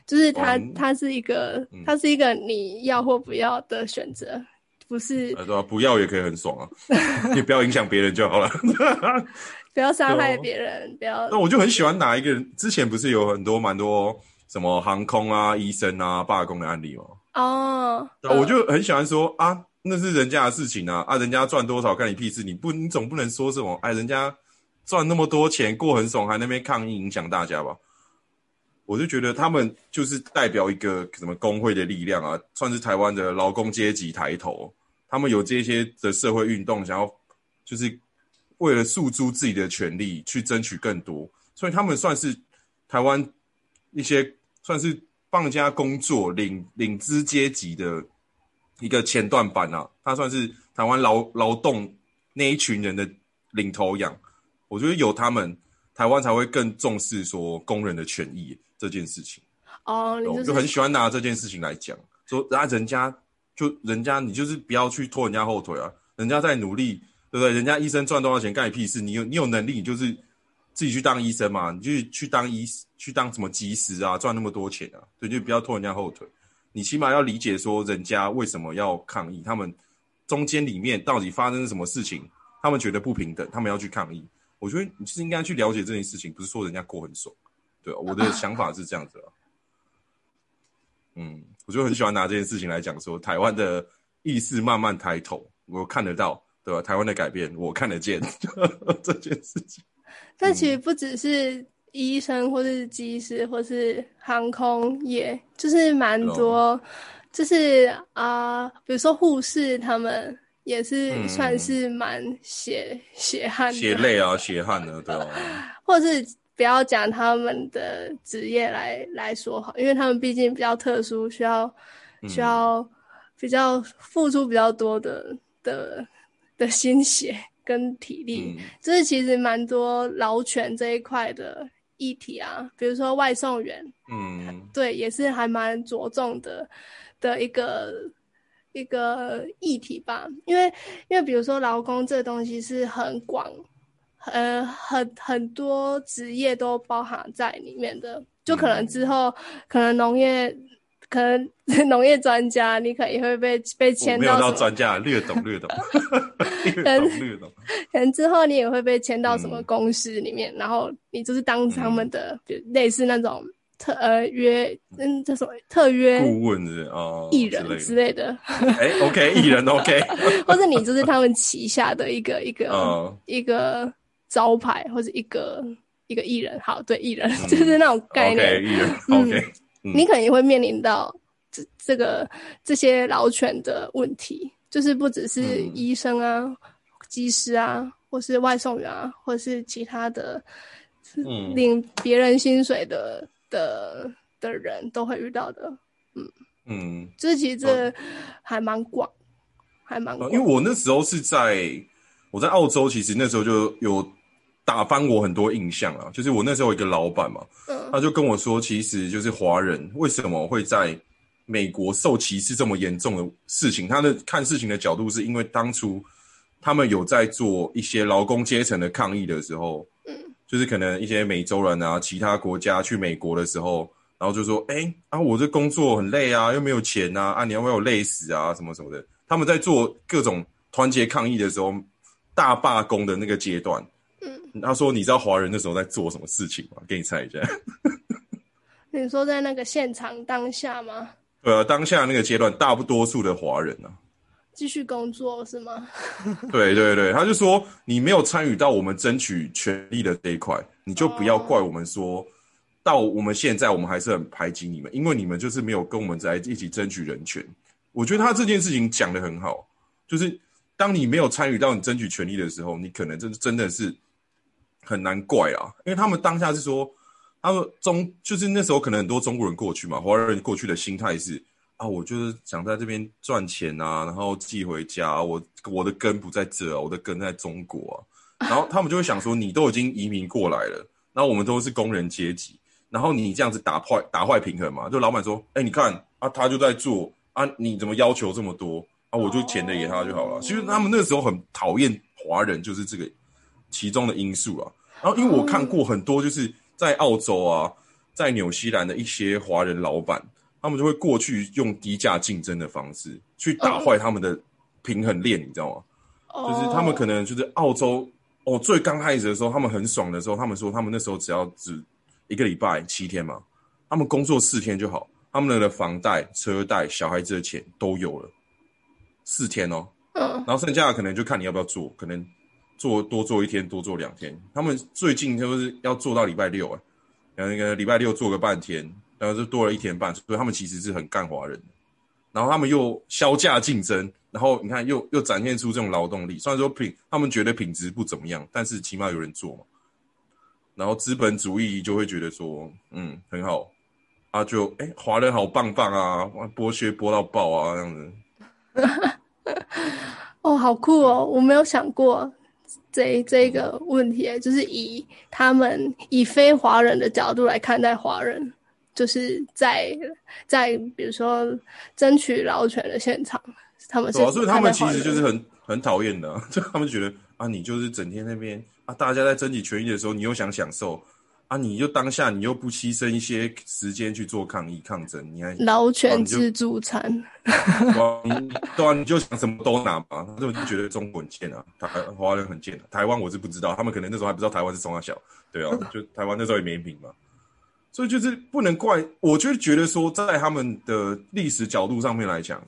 就是它它是一个它是一个你要或不要的选择。不是，对啊？不要也可以很爽啊，(laughs) 你不要影响别人就好了，(laughs) 不要伤害别人，不要。那我就很喜欢哪一个人？之前不是有很多蛮多什么航空啊、医生啊罢工的案例吗？哦，我就很喜欢说啊，那是人家的事情啊，啊，人家赚多少干你屁事？你不，你总不能说什么哎，人家赚那么多钱过很爽，还那边抗议影响大家吧？我就觉得他们就是代表一个什么工会的力量啊，算是台湾的劳工阶级抬头。他们有这些的社会运动，想要就是为了诉诸自己的权利去争取更多，所以他们算是台湾一些算是帮人家工作领领资阶级的一个前段版啊。他算是台湾劳劳动那一群人的领头羊。我觉得有他们，台湾才会更重视说工人的权益这件事情。哦，你我就很喜欢拿这件事情来讲，说啊，人家就人家你就是不要去拖人家后腿啊，人家在努力，对不对？人家医生赚多少钱干你屁事？你有你有能力，你就是自己去当医生嘛，你就去当医去当什么技师啊，赚那么多钱啊，对，就不要拖人家后腿。你起码要理解说人家为什么要抗议，他们中间里面到底发生什么事情，他们觉得不平等，他们要去抗议。我觉得你是应该去了解这件事情，不是说人家过很爽，对我的 (laughs) 想法是这样子啊。嗯，我就很喜欢拿这件事情来讲，说台湾的意识慢慢抬头，我看得到，对吧？台湾的改变我看得见 (laughs) 这件事情。但其实不只是。医生或是技师或是航空业，就是蛮多，就是啊，比如说护士，他们也是算是蛮血血汗、血泪啊、血汗的，对 (laughs) 或者是不要讲他们的职业来来说好，因为他们毕竟比较特殊，需要需要比较付出比较多的的的心血跟体力，就是其实蛮多劳权这一块的。议题啊，比如说外送员，嗯，对，也是还蛮着重的的一个一个议题吧。因为因为比如说劳工这东西是很广，呃，很很多职业都包含在里面的。就可能之后可能农业，可能农业专家，你可能也会被被签到专家，略懂略懂。(laughs) 略懂略懂。可能之后你也会被签到什么公司里面，然后你就是当他们的，就类似那种特呃约，嗯，叫什么特约顾问的哦，艺人之类的。哎，OK，艺人 OK，(laughs) 或者你就是他们旗下的一个一个一个招牌，或者一个一个艺人。好，对，艺人 (laughs) 就是那种概念。艺人 OK，你可能也会面临到这这个这些老犬的问题。就是不只是医生啊、技师啊，或是外送员啊，或是其他的领别人薪水的的的人都会遇到的。嗯嗯，这其实这还蛮广，还蛮广。因为我那时候是在我在澳洲，其实那时候就有打翻我很多印象啊。就是我那时候有一个老板嘛，他就跟我说，其实就是华人为什么会在。美国受歧视这么严重的事情，他的看事情的角度是因为当初他们有在做一些劳工阶层的抗议的时候，嗯，就是可能一些美洲人啊，其他国家去美国的时候，然后就说，哎啊，我这工作很累啊，又没有钱啊，啊，你要不要累死啊，什么什么的。他们在做各种团结抗议的时候，大罢工的那个阶段，嗯，他说，你知道华人那时候在做什么事情吗？给你猜一下。(laughs) 你说在那个现场当下吗？呃，当下那个阶段，大不多数的华人呢，继续工作是吗？(laughs) 对对对，他就说你没有参与到我们争取权利的这一块，你就不要怪我们说，到我们现在我们还是很排挤你们，因为你们就是没有跟我们在一起争取人权。我觉得他这件事情讲的很好，就是当你没有参与到你争取权利的时候，你可能真真的是很难怪啊，因为他们当下是说。他们中就是那时候可能很多中国人过去嘛，华人过去的心态是啊，我就是想在这边赚钱啊，然后寄回家。我我的根不在这，我的根在中国啊。然后他们就会想说，你都已经移民过来了，那我们都是工人阶级，然后你这样子打坏打坏平衡嘛？就老板说，哎，你看啊，他就在做啊，你怎么要求这么多啊？我就钱的给他就好了。其实他们那时候很讨厌华人，就是这个其中的因素啊。然后因为我看过很多，就是。在澳洲啊，在纽西兰的一些华人老板，他们就会过去用低价竞争的方式去打坏他们的平衡链，你知道吗？就是他们可能就是澳洲哦，最刚开始的时候，他们很爽的时候，他们说他们那时候只要只一个礼拜七天嘛，他们工作四天就好，他们的房贷、车贷、小孩子的钱都有了，四天哦，嗯，然后剩下的可能就看你要不要做，可能。做多做一天，多做两天。他们最近就是要做到礼拜六啊，然后那个礼拜六做个半天，然后就多了一天半。所以他们其实是很干华人。然后他们又销价竞争，然后你看又又展现出这种劳动力。虽然说品他们觉得品质不怎么样，但是起码有人做嘛。然后资本主义就会觉得说，嗯，很好啊，就哎，华人好棒棒啊，剥削剥到爆啊，这样子。(laughs) 哦，好酷哦，我没有想过。这这个问题，就是以他们以非华人的角度来看待华人，就是在在比如说争取劳权的现场，他们是、啊，所以他们其实就是很很讨厌的，(laughs) 就他们觉得啊，你就是整天那边啊，大家在争取权益的时候，你又想享受。啊！你就当下，你又不牺牲一些时间去做抗议抗争，你还劳权自助餐，(laughs) 对啊，你就想什么都拿嘛。他就觉得中国很贱啊，台华人很贱啊。台湾我是不知道，他们可能那时候还不知道台湾是中华小，对啊，就台湾那时候也没名嘛。所以就是不能怪，我就觉得说，在他们的历史角度上面来讲，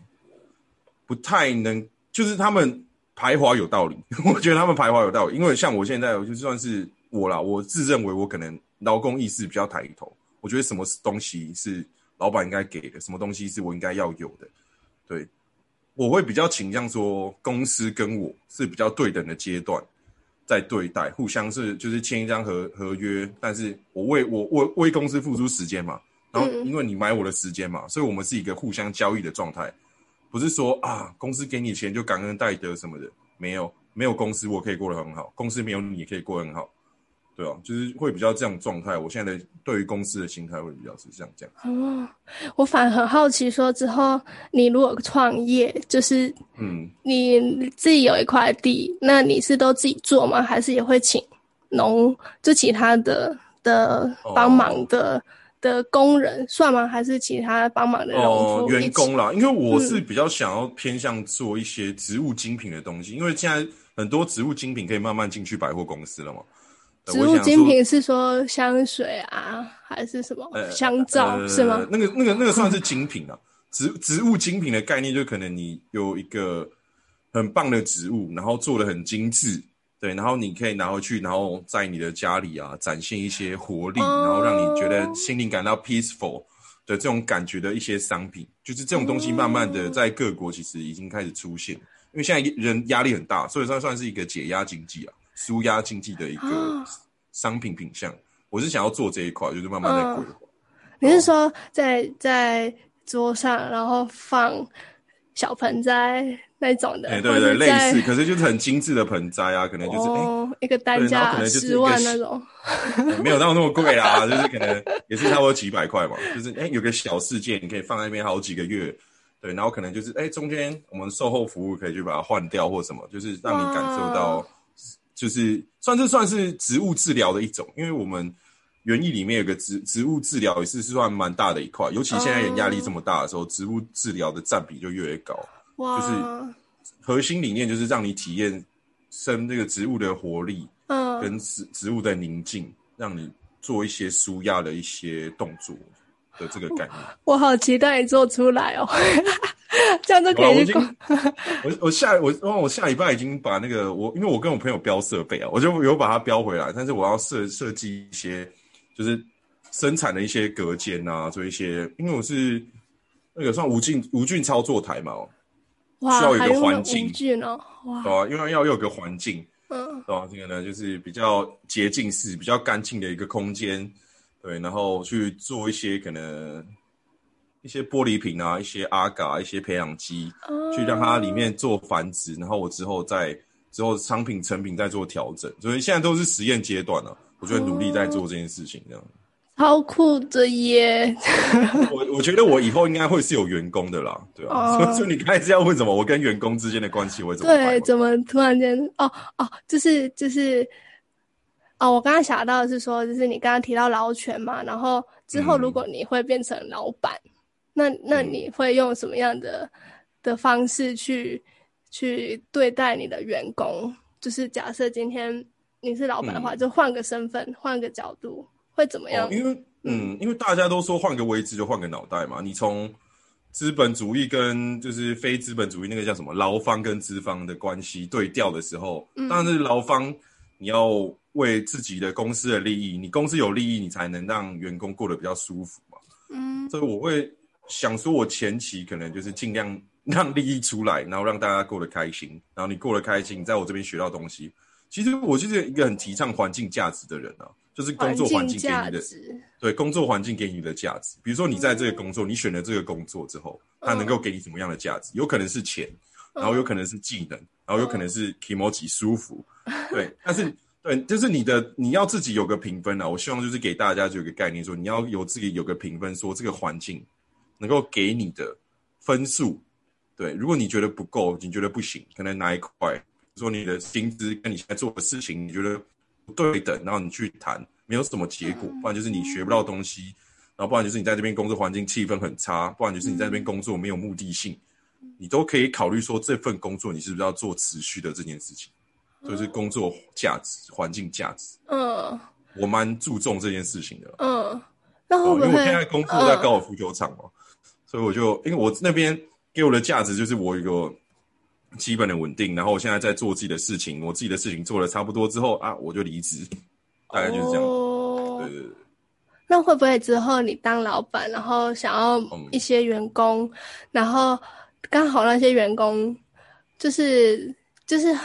不太能，就是他们排华有道理。(laughs) 我觉得他们排华有道理，因为像我现在，我就算是我啦，我自认为我可能。劳工意识比较抬头，我觉得什么东西是老板应该给的，什么东西是我应该要有的，对，我会比较倾向说公司跟我是比较对等的阶段在对待，互相是就是签一张合合约，但是我为我为为公司付出时间嘛，然后因为你买我的时间嘛，所以我们是一个互相交易的状态，不是说啊公司给你钱就感恩戴德什么的，没有没有公司我可以过得很好，公司没有你也可以过得很好。对啊，就是会比较这样状态。我现在的对于公司的心态会比较是这样这样。哦，我反而很好奇，说之后你如果创业，就是嗯，你自己有一块地，那你是都自己做吗？还是也会请农就其他的的帮忙的的工人算吗？还是其他帮忙的农夫员工啦？因为我是比较想要偏向做一些植物精品的东西，因为现在很多植物精品可以慢慢进去百货公司了嘛。植物精品是说香水啊，还是什么香皂是吗？那个、那个、那个算是精品啊。植植物精品的概念，就可能你有一个很棒的植物，然后做的很精致，对，然后你可以拿回去，然后在你的家里啊，展现一些活力，然后让你觉得心灵感到 peaceful 的这种感觉的一些商品，就是这种东西，慢慢的在各国其实已经开始出现。因为现在人压力很大，所以算算是一个解压经济啊。舒压经济的一个商品品相，我是想要做这一块，就是慢慢在规划。你是说在在桌上，然后放小盆栽那种的？哎，对对，类似，可是就是很精致的盆栽啊，可能就是哎一个单价十万那种，(laughs) 没有到那么贵啦，(laughs) 就是可能也是差不多几百块嘛。就是哎，有个小世界，你可以放在那边好几个月，对，然后可能就是哎中间我们售后服务可以去把它换掉或什么，就是让你感受到。就是算是算是植物治疗的一种，因为我们园艺里面有个植植物治疗也是算蛮大的一块，尤其现在人压力这么大的时候，植物治疗的占比就越来越高。哇！就是核心理念就是让你体验生这个植物的活力，嗯，跟植植物的宁静，让你做一些舒压的一些动作的这个概念。我好期待你做出来哦！(laughs) 这样就可以。我我下我我我下礼拜已经把那个我因为我跟我朋友标设备啊，我就有把它标回来。但是我要设设计一些，就是生产的一些隔间啊，做一些。因为我是那个算无菌无菌操作台嘛，需要有一个环境哦，哇，对啊，因为要有个环境，嗯，对吧？这个呢就是比较洁净式、比较干净的一个空间，对，然后去做一些可能。一些玻璃瓶啊，一些阿嘎，一些培养基，去让它里面做繁殖，然后我之后再之后商品成品再做调整，所以现在都是实验阶段了。我就努力在做这件事情，这样。超酷的耶！我我觉得我以后应该会是有员工的啦，对啊。(laughs) 所以你开始要问什么？我跟员工之间的关系会怎么？对，怎么突然间？哦哦，就是就是哦，我刚刚想到的是说，就是你刚刚提到劳权嘛，然后之后如果你会变成老板。那那你会用什么样的的方式去去对待你的员工？就是假设今天你是老板的话，就换个身份，换个角度，会怎么样？因为嗯，因为大家都说换个位置就换个脑袋嘛。你从资本主义跟就是非资本主义那个叫什么劳方跟资方的关系对调的时候，当然是劳方你要为自己的公司的利益，你公司有利益，你才能让员工过得比较舒服嘛。嗯，所以我会。想说，我前期可能就是尽量 (laughs) 让利益出来，然后让大家过得开心，然后你过得开心，在我这边学到东西。其实我就是一个很提倡环境价值的人啊，就是工作环境给你的，对工作环境给你的价值。比如说你在这个工作，你选了这个工作之后，它能够给你什么样的价值？有可能是钱，然后有可能是技能，然后有可能是 emoji 舒服，(laughs) 对，但是对，就是你的你要自己有个评分啊。我希望就是给大家就有个概念，说你要有自己有个评分，说这个环境能够给你的分数，对，如果你觉得不够，你觉得不行，可能哪一块，说你的薪资跟你现在做的事情，你觉得不对等，然后你去谈，没有什么结果，不然就是你学不到东西，然后不然就是你在这边工作环境气氛很差，不然就是你在这边工作没有目的性。你都可以考虑说，这份工作你是不是要做持续的这件事情，就是工作价值、环境价值。嗯，我蛮注重这件事情的。嗯，那因为我现在工作在高尔夫球场嘛，所以我就因为我那边给我的价值就是我一个基本的稳定，然后我现在在做自己的事情，我自己的事情做的差不多之后啊，我就离职，大概就是这样。对对对。那会不会之后你当老板，然后想要一些员工，然后？刚好那些员工，就是就是，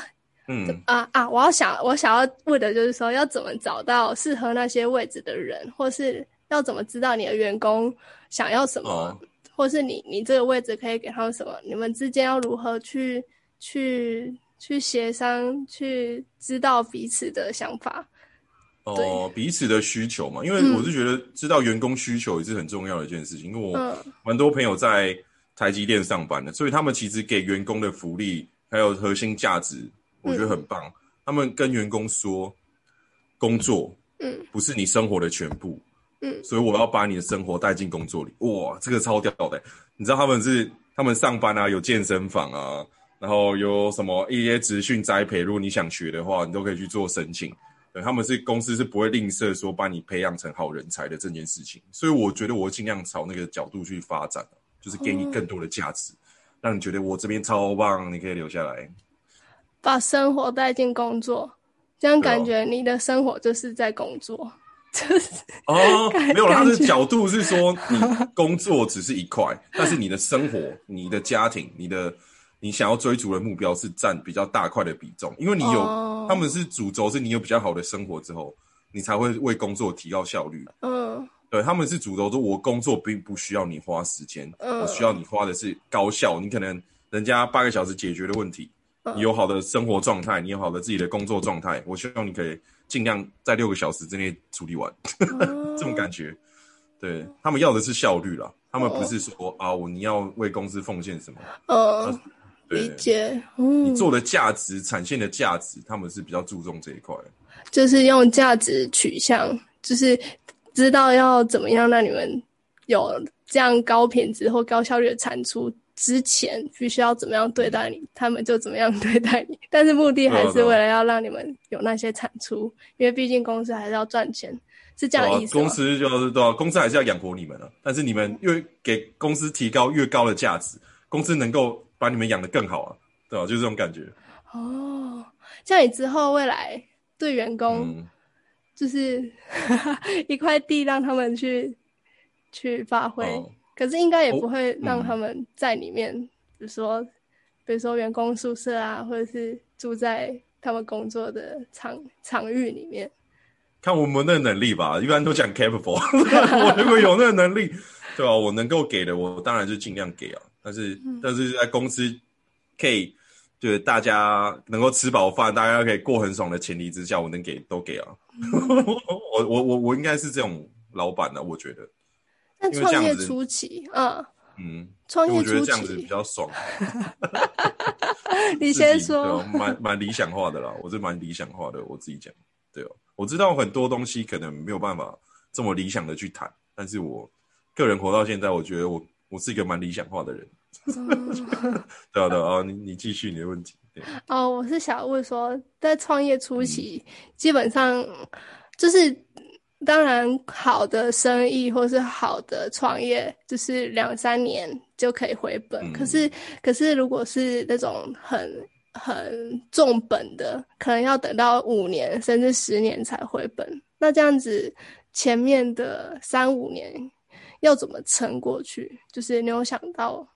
嗯啊啊！我要想我想要问的就是说，要怎么找到适合那些位置的人，或是要怎么知道你的员工想要什么，或是你你这个位置可以给他们什么？你们之间要如何去去去协商，去知道彼此的想法？哦，彼此的需求嘛，因为我是觉得知道员工需求也是很重要的一件事情，因为我蛮多朋友在。台积电上班的，所以他们其实给员工的福利还有核心价值，我觉得很棒。他们跟员工说，工作嗯不是你生活的全部，嗯，所以我要把你的生活带进工作里。哇，这个超屌的！你知道他们是他们上班啊，有健身房啊，然后有什么一些职训栽培，如果你想学的话，你都可以去做申请。对，他们是公司是不会吝啬说把你培养成好人才的这件事情。所以我觉得我尽量朝那个角度去发展。就是给你更多的价值，让你觉得我这边超棒，你可以留下来，把生活带进工作，这样感觉你的生活就是在工作，就是哦，没有，他的角度是说，你 (laughs) 工作只是一块，但是你的生活、你的家庭、你的你想要追逐的目标是占比较大块的比重，因为你有他们是主轴，是你有比较好的生活之后，你才会为工作提高效率，嗯。对，他们是主轴，说我工作并不需要你花时间，我需要你花的是高效。你可能人家八个小时解决的问题，你有好的生活状态，你有好的自己的工作状态，我希望你可以尽量在六个小时之内处理完，(laughs) 这种感觉。对他们要的是效率啦，他们不是说啊，我你要为公司奉献什么？嗯，理解。你做的价值产线的价值，他们是比较注重这一块，就是用价值取向，就是。知道要怎么样让你们有这样高品质或高效率的产出之前，必须要怎么样对待你，他们就怎么样 (laughs) 对待你。但是目的还是为了要让你们有那些产出，因为毕竟公司还是要赚钱，是这样意思。公司就是对，公司还是要养活你们啊。但是你们越给公司提高越高的价值，公司能够把你们养得更好啊，对吧？就是这种感觉。哦，像你之后未来对员工。就是 (laughs) 一块地让他们去去发挥，可是应该也不会让他们在里面，比如说比如说员工宿舍啊，或者是住在他们工作的场场域里面。看我们的能力吧，一般都讲 capable。(laughs) 我如果有那个能力，对吧？我能够给的，我当然就尽量给啊。但是但是在公司可以。就是大家能够吃饱饭，大家可以过很爽的前提之下，我能给都给啊。(laughs) 我我我我应该是这种老板呢，我觉得。但创业初期，嗯嗯，创业初期这样子比较爽。(laughs) 你先说，蛮蛮理想化的啦，我是蛮理想化的，我自己讲，对哦，我知道很多东西可能没有办法这么理想的去谈，但是我个人活到现在，我觉得我我是一个蛮理想化的人。(laughs) 对的啊，你你继续你的问题。(laughs) 哦，我是想问说，在创业初期，基本上就是当然好的生意或是好的创业，就是两三年就可以回本。可是可是如果是那种很很重本的，可能要等到五年甚至十年才回本。那这样子前面的三五年要怎么撑过去？就是你有想到？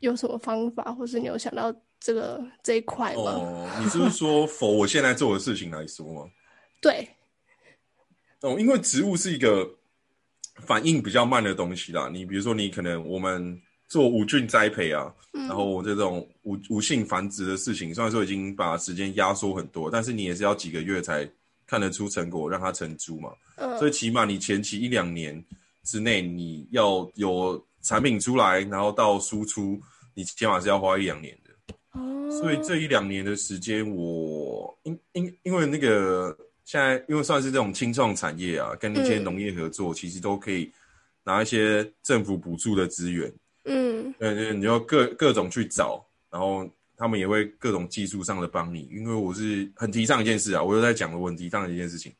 有什么方法，或是你有想到这个这一块吗？哦，你是不是说否我现在做的事情来说吗？对。哦，因为植物是一个反应比较慢的东西啦。你比如说，你可能我们做无菌栽培啊，嗯然后这种无无性繁殖的事情，虽然说已经把时间压缩很多，但是你也是要几个月才看得出成果，让它成株嘛。嗯所以起码你前期一两年之内，你要有产品出来，然后到输出，你起码是要花一两年的。哦，所以这一两年的时间，我因因因为那个现在因为算是这种青创产业啊，跟一些嗯农业合作，其实都可以拿一些政府补助的资源，嗯对对，你要各各种去找，然后他们也会各种技术上的帮你。因为我是很提倡一件事啊，我又在讲的问题，当然一件事情，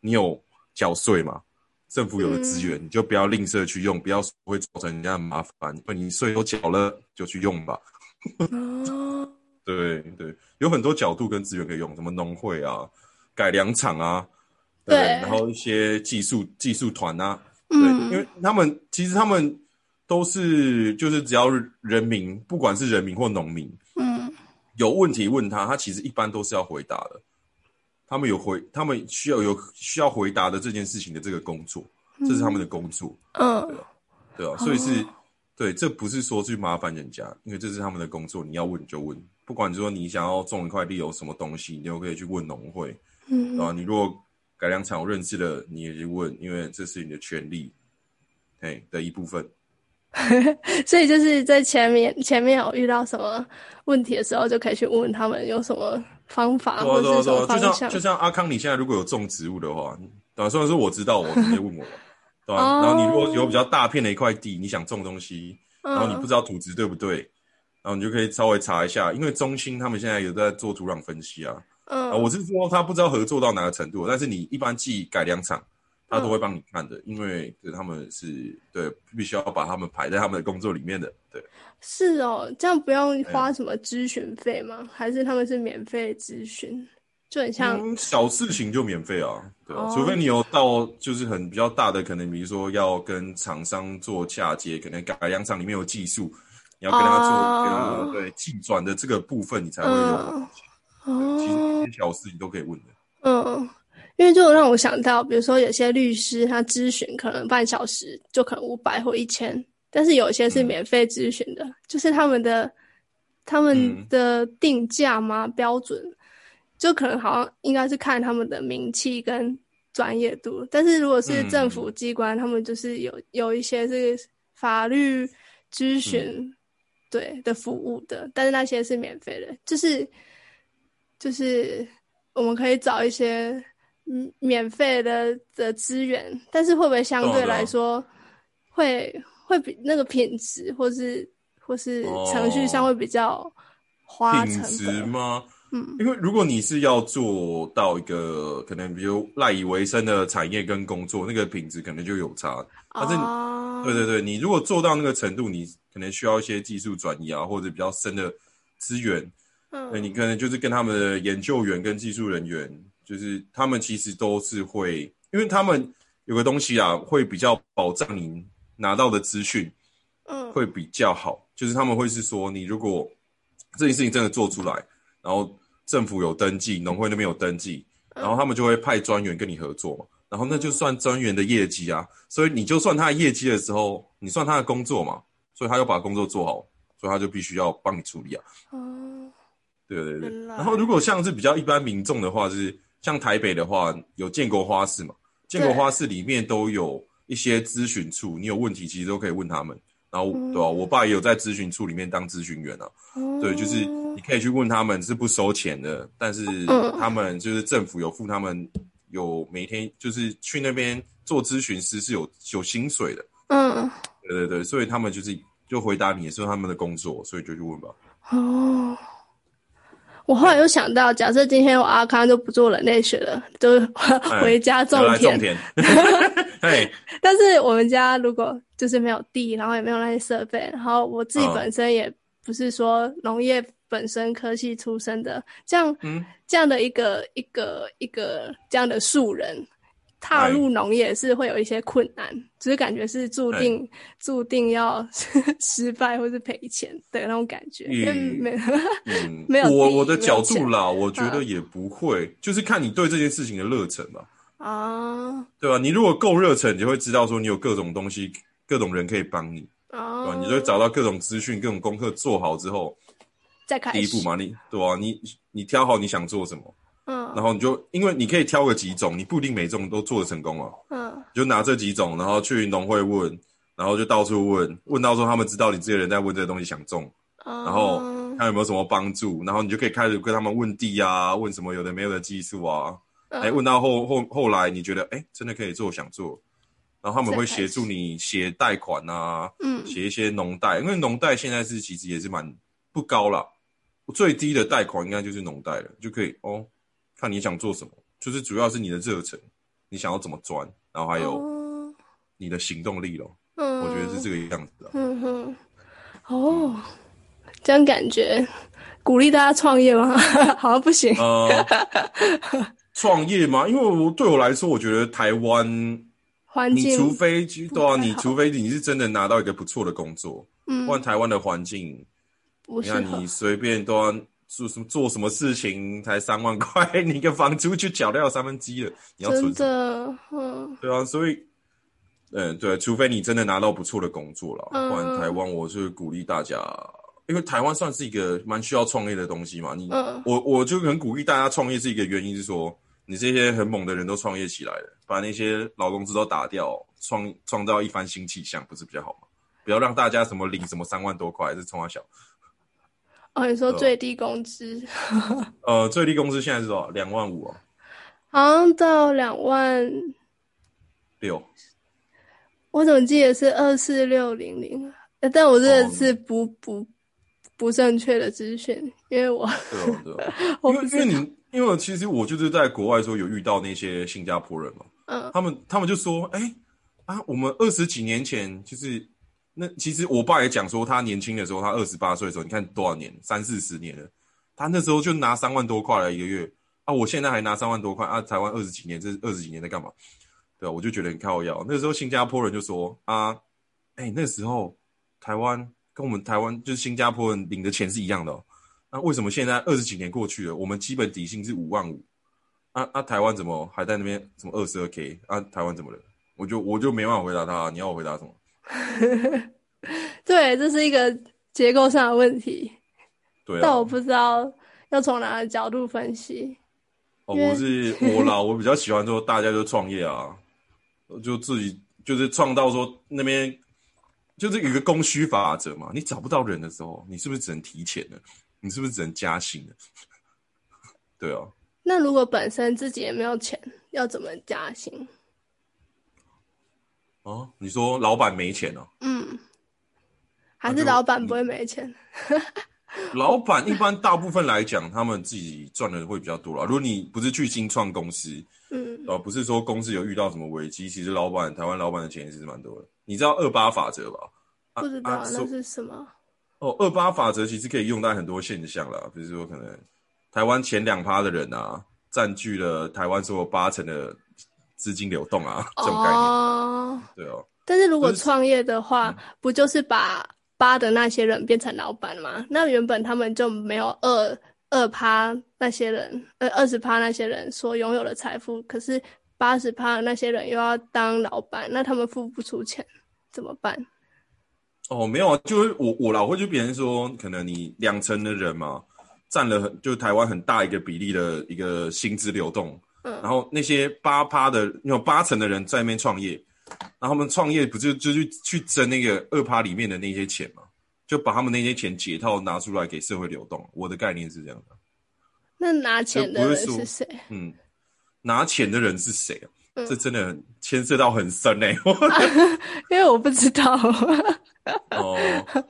你有缴税嘛？政府有的资源，你就不要吝啬去用，不要会造成人家的麻烦。你税都缴了，就去用吧。哦，(laughs) 对对，有很多角度跟资源可以用，什么农会啊、改良厂啊，对。然后一些技术技术团啊，对，嗯。因为他们其实他们都是就是只要人民，不管是人民或农民，嗯。有问题问他，他其实一般都是要回答的。他们有回，他们需要有需要回答的这件事情的这个工作，这是他们的工作，嗯。对啊、所以是，对，这不是说去麻烦人家，因为这是他们的工作，你要问就问，不管你说你想要种一块地有什么东西，你都可以去问农会，嗯啊，你如果改良场我认识了，你也去问，因为这是你的权利，哎的一部分。(laughs) 所以就是在前面前面有遇到什么问题的时候，就可以去问问他们有什么方法对啊，或者是什对啊，对啊，就么方向像就。像阿康，你现在如果有种植物的话，对吧、虽然说我知道，我直接问我，对然后你如果有比较大片的一块地，你想种东西，然后你不嗯知道土质对不对，然后你就可以稍微查一下，因为中心他们现在有在做土壤分析啊。啊，嗯我是说他不知道合作到哪个程度，但是你一般寄改良厂，他都会帮你看的，因为对他们是对必须要把他们排在他们的工作里面的，对。是哦，这样不用花什么咨询费吗？还是他们是免费咨询？就很像嗯，小事情就免费啊，对啊，哦除非你有到就是很比较大的，可能比如说要跟厂商做嫁接，可能改良厂里面有技术，你要跟他做、对技转的这个部分，你才会有。哦小事你都可以问的。嗯，因为就让我想到，比如说有些律师他咨询可能半小时就可能五百或一千，但是有些是嗯免费咨询的，就是他们的他们嗯的定价嘛、标准，就可能好像应该是看他们的名气跟专业度，但是如果是政府机关，他们就是有有一些是法律咨询。嗯对的服务的，但是那些是免费的，就是就是我们可以找一些嗯免费的的资源，但是会不会相对来说会会比那个品质或是或是程序上哦会比较花成品质本？吗？嗯因为如果你是要做到一个可能比如赖以为生的产业跟工作，那个品质可能就有差。但是哦，对对对，你如果做到那个程度，你可能需要一些技术转移啊，或者比较深的资源。对嗯你可能就是跟他们的研究员跟技术人员，就是他们其实都是会，因为他们有个东西啊，会比较保障你拿到的资讯嗯。会比较好，就是他们会是说，你如果这件事情真的做出来，然后政府有登记，农会那边有登记，然后他们就会派专员跟你合作嘛，然后那就算专员的业绩啊，所以你就算他的业绩的时候，你算他的工作嘛，所以他要把工作做好，所以他就必须要帮你处理啊。哦对对对然后如果像是比较一般民众的话，就是像台北的话，有建国花市嘛，建国花市里面都有一些咨询处，你有问题其实都可以问他们。然后对吧、我爸也有在咨询处里面当咨询员啊。哦对，就是你可以去问他们是不收钱的，但是嗯他们就是政府有付他们有每天就是去那边做咨询师是有有薪水的。嗯对对对，所以他们就是就回答你也是他们的工作，所以就去问吧。哦。我后来又想到，假设今天我阿康就不做人类学了，就回家种田。哎种田。田。嘿，但是我们家如果就是没有地，然后也没有那些设备，然后我自己嗯本身也不是说农业本身科系出身的，这样、嗯这样的一个一个一个这样的素人，踏入农业是会有一些困难，只是感觉是注定注定要失败或是赔钱的那种感觉，嗯。没嗯，(laughs) 没有地我我的角度啦，我觉得也不会，就是看你对这件事情的热忱吧，啊。对吧？你如果够热忱，你就会知道说你有各种东西、各种人可以帮你。啊。哦，你就会找到各种资讯、各种功课做好之后，再开始。第一步嘛，你对啊，你你挑好你想做什么，嗯。然后你就因为你可以挑个几种，你不一定每种都做得成功啊，嗯。你就拿这几种，然后去农会问，然后就到处问，问到说他们知道你这些人在问这个东西想种，然然后看有没有什么帮助，然后你就可以开始跟他们问地啊，问什么有的没有的技术啊，嗯。哎、问到后后后来你觉得哎、真的可以做，想做，然后他们会协助你写贷款啊，嗯。写一些农贷，因为农贷现在是其实也是蛮不高了，最低的贷款应该就是农贷了，就可以哦，看你想做什么，就是主要是你的热忱，你想要怎么钻，然后还有哦你的行动力咯，嗯，我觉得是这个样子的。嗯哼，哦，这样感觉鼓励大家创业吗？(laughs) 好像不行。呃，(laughs) 创业吗，因为我对我来说，我觉得台湾，环境，除非对啊，你除非你是真的拿到一个不错的工作，嗯不，然台湾的环境，你看你。随便都要做什么做什么事情才三万块，(laughs) 你一个房租就缴掉三分之一了，你要存真？的，嗯对啊，所以，嗯，对，除非你真的拿到不错的工作了，嗯不然台湾我是鼓励大家，因为台湾算是一个蛮需要创业的东西嘛。你，嗯我我就很鼓励大家创业，是一个原因是说，你这些很猛的人都创业起来了，把那些老公司都打掉，创创造一番新气象，不是比较好吗？不要让大家什么领什么三万多块，是冲他小。哦，你说最低工资 (laughs) 呃，最低工资现在是多少？两万五哦，(laughs) 好像到两万，六。我怎么记得是二四六零零？呃但我这个哦是不不不正确的资讯，因为我对哦，对哦。我 (laughs) 因为因为你，因为其实我就是在国外的时候有遇到那些新加坡人嘛，嗯他们他们就说，哎、啊，我们二十几年前就是那其实我爸也讲说，他年轻的时候，他二十八岁的时候，你看多少年，三四十年了，他那时候就拿三万多块了一个月啊，我现在还拿三万多块啊，台湾二十几年，这二十几年在干嘛？对啊，我就觉得很靠腰。那时候新加坡人就说啊，哎、那时候台湾跟我们台湾就是新加坡人领的钱是一样的、那、为什么现在二十几年过去了，我们基本底薪是五万五？啊啊，台湾怎么还在那边什么二十二 k？啊，台湾怎么了？我就我就没办法回答他，你要我回答什么？(laughs) 对，这是一个结构上的问题，对啊，但我不知道要从哪个角度分析。哦，我是 (laughs) 我啦，我比较喜欢说大家就创业啊，就自己就是创造说那边就是有一个供需法则嘛，你找不到人的时候，你是不是只能提钱呢？你是不是只能加薪呢？(laughs) 对啊，那如果本身自己也没有钱，要怎么加薪？哦，你说老板没钱哦、嗯，还是老板不会没钱？(laughs) 老板一般大部分来讲，他们自己赚的会比较多啦。如果你不是去新创公司，嗯呃，不是说公司有遇到什么危机，其实老板台湾老板的钱也是蛮多的。你知道二八法则吧？啊不知道啊那是什么。哦，二八法则其实可以用在很多现象啦，比如说可能台湾前两趴的人啊，占据了台湾所有八成的资金流动啊，这种概念。哦，对哦，但是如果就是创业的话，嗯不就是把八的那些人变成老板吗？那原本他们就没有二二趴那些人，呃，二十趴那些人所拥有的财富，可是八十趴的那些人又要当老板，那他们付不出钱怎么办？哦，没有啊，就是我我老会就别人说，可能你两成的人嘛，占了很就台湾很大一个比例的一个薪资流动，嗯然后那些八趴的有八成的人在那边创业，然后他们创业不就就去去争那个二趴里面的那些钱嘛，就把他们那些钱解套拿出来给社会流动。我的概念是这样的，那拿钱的人不是谁？嗯，拿钱的人是谁啊？嗯这真的很牵涉到很深欸诶、(laughs) 因为我不知道。(laughs) 哦，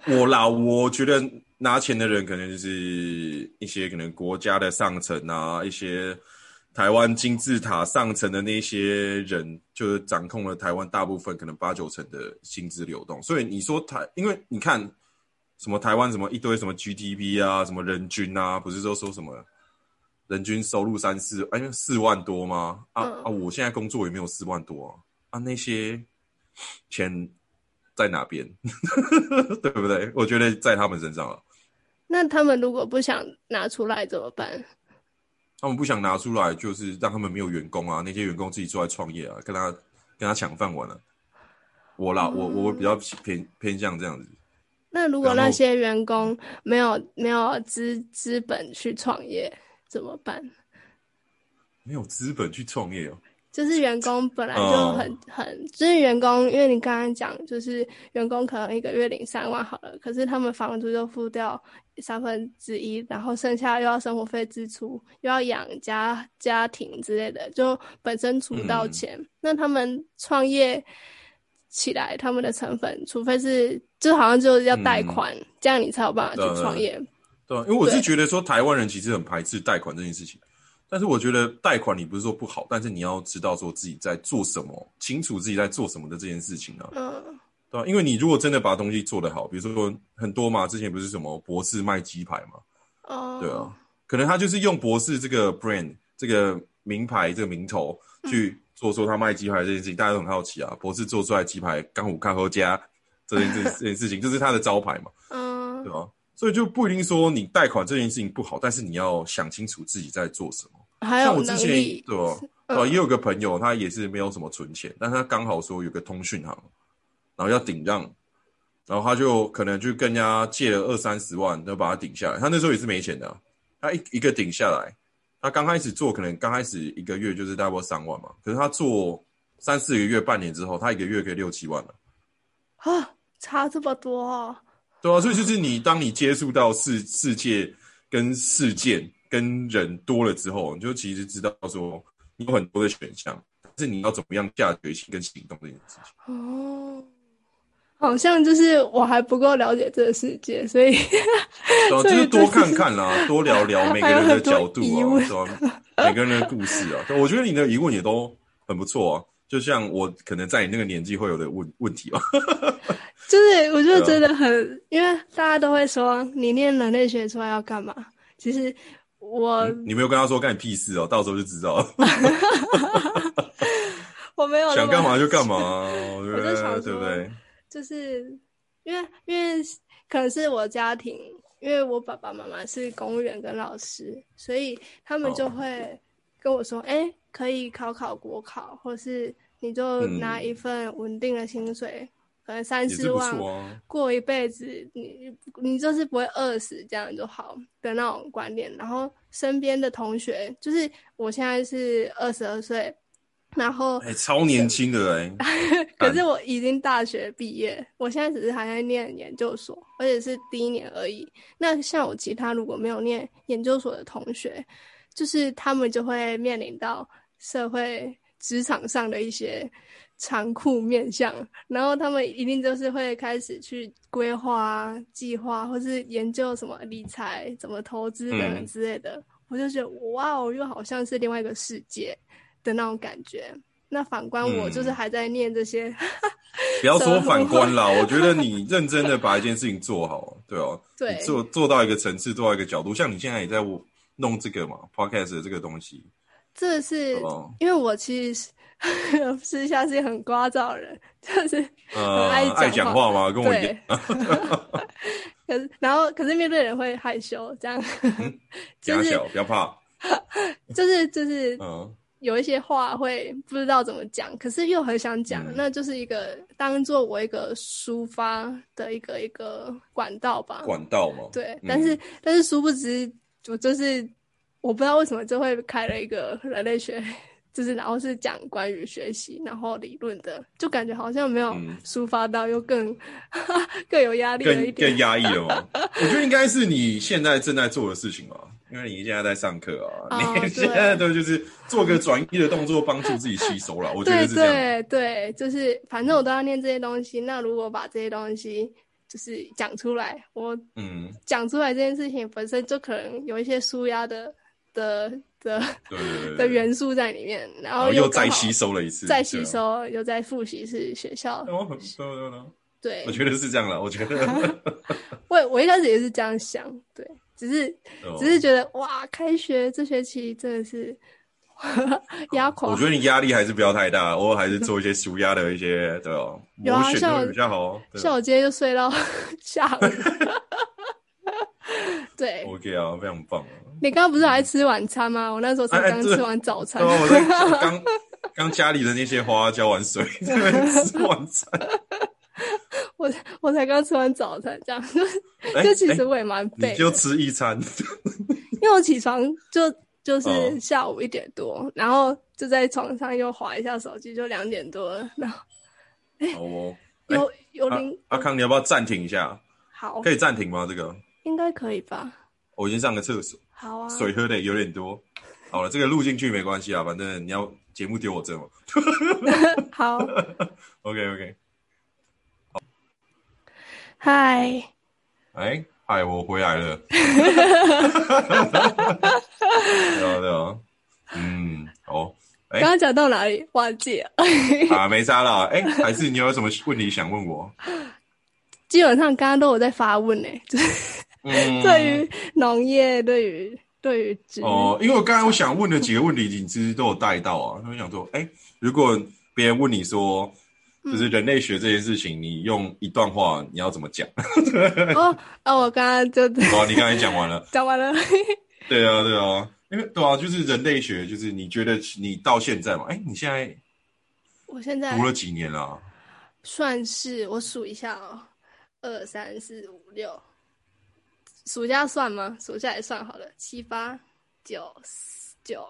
我啦，我觉得拿钱的人可能就是一些可能国家的上层啊，一些台湾金字塔上层的那些人，就是掌控了台湾大部分可能八九成的薪资流动。所以你说台，因为你看什么台湾什么一堆什么 GDP 啊，什么人均啊，不是都说什么人均收入三四哎四万多吗？啊、嗯啊，我现在工作也没有四万多啊，啊那些钱在哪边？(laughs) 对不对？我觉得在他们身上了。那他们如果不想拿出来怎么办？他们不想拿出来，就是让他们没有员工啊，那些员工自己出来创业啊，跟他跟他抢饭碗了、我啦，我我比较偏偏向这样子。那如果那些员工没有没有资资本去创业怎么办？没有资本去创业哦。就是员工本来就哦。很、很，就是员工，因为你刚刚讲，就是员工可能一个月领三万好了，可是他们房租就付掉三分之一，然后剩下又要生活费支出，又要养家家庭之类的，就本身出不到嗯。钱。那他们创业起来，他们的成本，除非是就好像就是要贷款，这样你才有办法去创业。对。啊，因为我是觉得说台湾人其实很排斥贷款这件事情，但是我觉得贷款你不是说不好，但是你要知道说自己在做什么，清楚自己在做什么的这件事情啊，嗯。对啊，因为你如果真的把东西做得好，比如说很多嘛，之前不是什么博士卖鸡排嘛，哦，对啊，可能他就是用博士这个 brand 这个名牌这个名头去做说他卖鸡排这件事情，大家都很好奇啊，博士做出来鸡排刚虎看后家这件这 (laughs) 这件事情，就是他的招牌嘛，嗯。对吧？所以就不一定说你贷款这件事情不好，但是你要想清楚自己在做什么。还有能像我之前力，对吧？对吧？也有个朋友，他也是没有什么存钱，但他刚好说有个通讯行，然后要顶让，然后他就可能就跟人家借了二三十万，就把他顶下来。他那时候也是没钱的啊、他一一个顶下来，他刚开始做可能刚开始一个月就是大概三万嘛，可是他做三四个月、半年之后，他一个月可以六七万了。啊，差这么多啊。对啊，所以就是你当你接触到世世界跟事件跟人多了之后，你就其实知道说你有很多的选项，但是你要怎么样下决心跟行动这件事情。哦，好像就是我还不够了解这个世界，所以 (laughs) 就是多看看啦，(laughs) 多聊聊每个人的角度啊？每个人的故事啊，我觉得你的疑问也都很不错啊。就像我可能在你那个年纪会有的问问题吧。(laughs) 就是我就真的很，因为大家都会说你念人类学出来要干嘛？其实我、你没有跟他说干你屁事哦，到时候就知道了。(laughs) 我没有想干嘛就干嘛，(laughs) 我觉我就想得说对不对？就是因为因为可能是我家庭，因为我爸爸妈妈是公务员跟老师，所以他们就哦会跟我说：“哎、可以考考国考，或是你就嗯拿一份稳定的薪水，可能三四万。过一辈子，你你就是不会饿死，这样就好的那种观念。然后身边的同学，就是我现在是二十二岁，然后哎、超年轻的哎、(laughs) 可是我已经大学毕业，我现在只是还在念研究所，而且是第一年而已。那像我其他如果没有念研究所的同学，就是他们就会面临到社会职场上的一些残酷面向，然后他们一定就是会开始去规划啊、计划，或是研究什么理财、怎么投资等等嗯。之类的。我就觉得哇哦，又好像是另外一个世界的那种感觉。那反观我，就是嗯。还在念这些，(laughs) 不要说反观啦，我觉得你认真的把一件事情做好，对哦、(laughs) 对做做到一个层次，做到一个角度，像你现在也在弄这个嘛，podcast 的这个东西，这是哦。因为我其实是 (laughs) 私下是很聒噪的人，就是呃，爱爱讲讲话吗？跟我一对。样，，(laughs) 可是然后可是面对人会害羞，这样，就是小，不要怕，(laughs) 就是就是嗯，有一些话会不知道怎么讲，可是又很想讲，嗯。那就是一个当做我一个抒发的一个一个管道吧。管道嘛，对，嗯但是、但是殊不知，我就是我不知道为什么就会开了一个人类学，就是然后是讲关于学习然后理论的，就感觉好像没有嗯抒发到，又更 (laughs) 更有压力了一点。更更压抑了嘛。(laughs) 我觉得应该是你现在正在做的事情吧，因为你现在在上课啊，哦你现在都就是做个转移的动作，帮助自己吸收了。我觉得对是这样。对对，就是反正我都要念这些东西，那如果把这些东西就是讲出来，我嗯，讲出来这件事情本身就可能有一些舒压的的的 (laughs) 的。元素在里面，然然后又再吸收了一次，再吸。收，又再复习是学校对对对，对我，觉得是这样了。我觉得 (laughs) 我我一开始也是这样想，对，只是哦只是觉得哇，开学这学期真的是 (laughs) 压垮我觉。得你压力还是不要太大，偶尔还是做一些舒压的一些，对哦，有啊像我比较好。对像我今天就睡到下午。对，OK 啊，非常棒啊！你刚刚不是还吃晚餐吗？我那时候才刚吃完早餐对。啊，我在 (laughs) 刚刚家里的那些花浇完水，吃晚餐。(laughs) 我我才刚吃完早餐，这样，哎 (laughs) 就其实哎我也蛮背就吃一餐，因为我起床就就是哦下午一点多，然后就在床上又划一下手机，就两点多了，然后哦。哎有有阿零、阿康，你要不要暂停一下？好，可以暂停吗？这个应该可以吧？我先上个厕所，好啊，水喝的有点多。好了，这个录进去没关系啊，反正你要节目丢我这嘛。(laughs) 好，OK OK，嗨，哎嗨，我回来了。(laughs) 对啊对啊，嗯，好，哎刚刚讲到哪里？忘记了。啊，没差啦。哎，还是你有什么问题想问我？(laughs) 基本上刚刚都有在发问呢，就是嗯，对于农业，对于对于植哦，因为我刚才我想问的几个问题，你其实都有带到啊。他们想说，哎，如果别人问你说，就是人类学这件事情，你用一段话，你要怎么讲？(laughs) 哦哦，我刚刚就哦，你刚才讲完了。(laughs) 讲完了。对啊，对啊，因为对啊，就是人类学，就是你觉得你到现在嘛，哎，你现在我现在读了几年了啊？算是我数一下哦，二三四五六，暑假算吗？暑假也算好了，七八九十九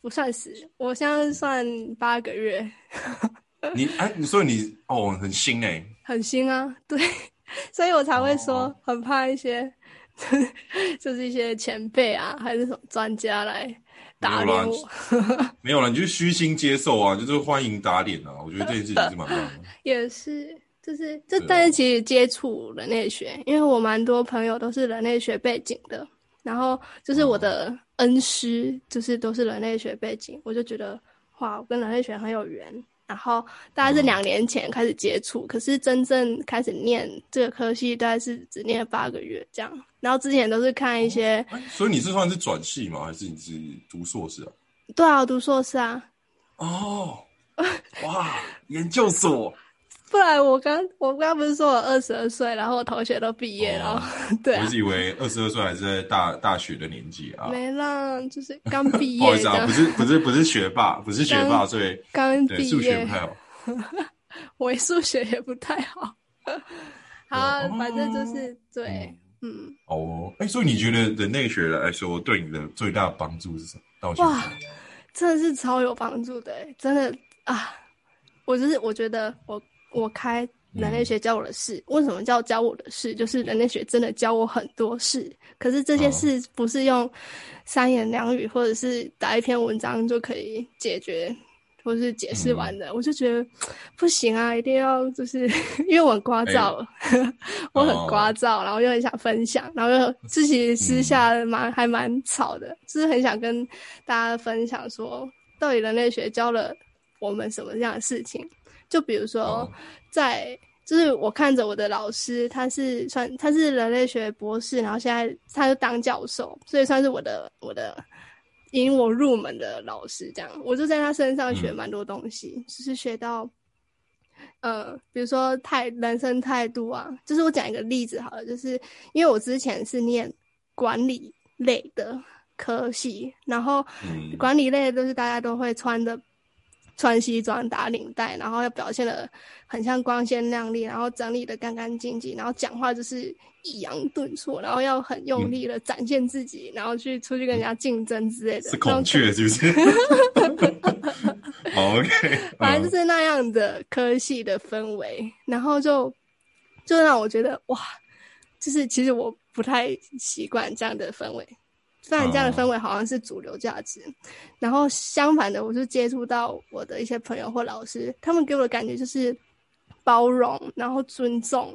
不算十，我现在算八个月，你哎，所以你哦，很新哎，很新啊，对，(laughs) 所以我才会说哦很怕一些，(laughs) 就是一些前辈啊，还是什么专家来打脸我，没有了，你就虚心接受啊，就是欢迎打脸啊。我觉得这件事情是蛮棒的。(laughs) 也是。就是，这对啊但是其实接触人类学，因为我蛮多朋友都是人类学背景的，然后就是我的恩师，就是都是人类学背景，我就觉得哇，我跟人类学很有缘。然后大概是嗯两年前开始接触，可是真正开始念这个科系，大概是只念了八个月这样。然后之前都是看一些，哎所以你是算是转系吗？还是你是读硕士啊？对啊，我读硕士啊，哦，哇，研究所，不然我刚我刚刚不是说我二十二岁，然后我同学都毕业，哦对啊我一，直以为二十二岁还是在大大学的年纪啊。没啦，就是刚毕 (laughs) 不好意思啊，不，是不是不是学霸，不是学霸，所以刚毕对数学业不，太好。(laughs) 我数学也不太好。(laughs) 好啊哦，反正就是对，嗯，哦，哎，所以你觉得人类学来说对你的最大的帮助是什么？哇，真的是超有帮助的欸，真的啊！我就是我觉得我我开人类学教我的事，为什么叫教我的事？就是人类学真的教我很多事，可是这些哦。事不是用三言两语或者是打一篇文章就可以解决。或是解释完的，我就觉得不行啊，一定要就是 (laughs) 因为我很聒噪，(laughs) 我很聒噪，然后又很想分享，然后又自己私下蛮、还蛮吵的，就是很想跟大家分享说，到底人类学教了我们什么样的事情？就比如说哦，在就是我看着我的老师，他是算他是人类学博士，然后现在他就当教授，所以算是我的我的引我入门的老师。这样，我就在他身上学蛮多东西，就是学到。呃，比如说态人生态度啊，就是我讲一个例子好了，就是因为我之前是念管理类的科系，然后嗯管理类都是大家都会穿的穿西装打领带，然后要表现的很像光鲜亮丽，然后整理的干干净净，然后讲话就是抑扬顿挫，然后要很用力的展现自己，然后去出去跟人家竞争之类的。是孔雀是不是？(laughs) 好 OK，反正就是那样的科系的氛围，然后就就让我觉得哇，就是其实我不太习惯这样的氛围。虽然这样的氛围好像是主流价值，然后相反的，我就接触到我的一些朋友或老师，他们给我的感觉就是包容，然后尊重，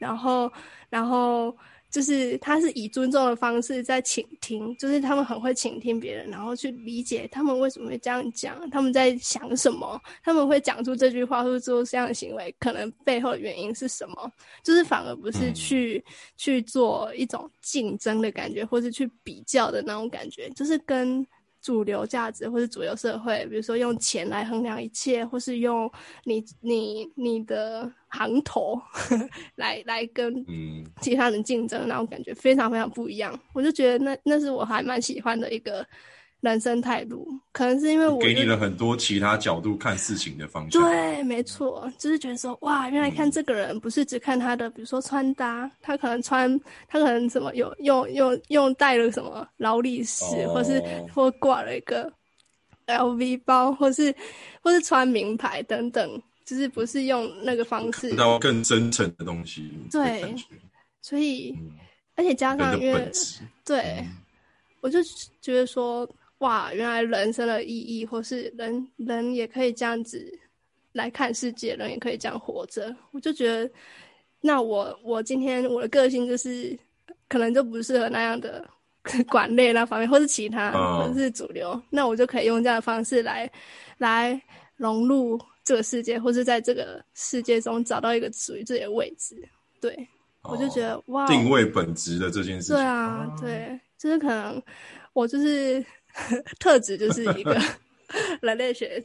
然后然后就是他是以尊重的方式在倾听，就是他们很会倾听别人，然后去理解他们为什么会这样讲，他们在想什么，他们会讲出这句话或者做这样的行为，可能背后的原因是什么，就是反而不是去、去做一种竞争的感觉，或是去比较的那种感觉，就是跟。主流价值或是主流社会，比如说用钱来衡量一切，或是用你你你的行头 (laughs) 来来跟嗯其他人竞争，那种感觉非常非常不一样。我就觉得那那是我还蛮喜欢的一个人生态度，可能是因为我给你了很多其他角度看事情的方向。对，没错，就是觉得说，哇，原来看这个人不是只看他的，比如说穿搭，他可能穿，他可能什么有用用用带了什么劳力士，哦或是或挂了一个 LV 包，或是或是穿名牌等等，就是不是用那个方式看，到更真诚的东西，对所以嗯而且加上因为。对。嗯我就觉得说，哇，原来人生的意义，或是人人也可以这样子来看世界，人也可以这样活着。我就觉得，那我我今天我的个性就是，可能就不适合那样的 (laughs) 管类那方面，或是其他，嗯或是主流。那我就可以用这样的方式来来融入这个世界，或是在这个世界中找到一个属于自己的位置。对，我就觉得、哇，哦定位本质的这件事情。对啊，对，就是可能我就是 (laughs) 特质就是一个 (laughs) 人类学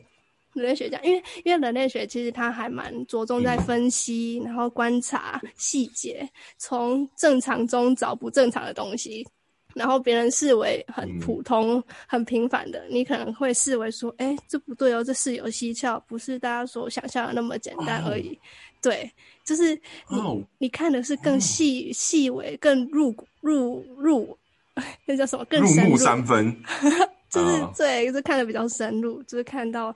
人类学家，因为因为人类学其实它还蛮着重在分析，然后观察细节，从正常中找不正常的东西。然后别人视为很嗯。普通、很平凡的，你可能会视为说：“哎，这不对哦，这事有蹊跷，不是大家所想象的那么简单而已。(laughs) 对，就是你、哦。你看的是更细、细微、更入骨入入，(laughs) 那叫什么？更入木深入，三分，(laughs) 就是、啊对，就是看的比较深入，就是看到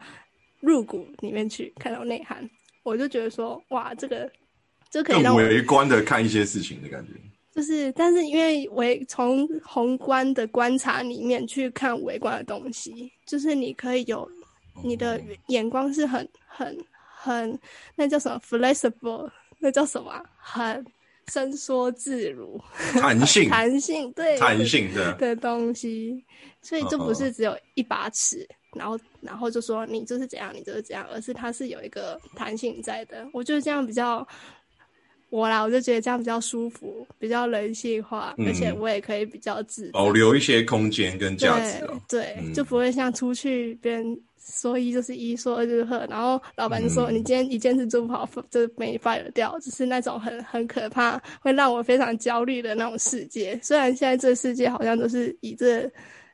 入骨里面去，看到内涵。我就觉得说，哇，这个就可以让我围观的看一些事情的感觉。就是，但是因为围从宏观的观察里面去看微观的东西，就是你可以有你的眼光是很很很那叫什么 flexible，那叫什么啊、很伸缩自如，弹 (laughs) 性，弹性对弹性的，的东西，所以就不嗯是只有一把尺，然后然后就说你就是怎样，你就是这样，而是它是有一个弹性在的。我觉得这样比较我啦，我就觉得这样比较舒服，比较人性化，嗯而且我也可以比较自在保留一些空间跟价值对啊。对，嗯就不会像出去别人说一就是一，说二就是二，然后老板就说、嗯你今天一件事做不好，就被你 fire 掉，就是那种很很可怕，会让我非常焦虑的那种世界。虽然现在这个世界好像都是以这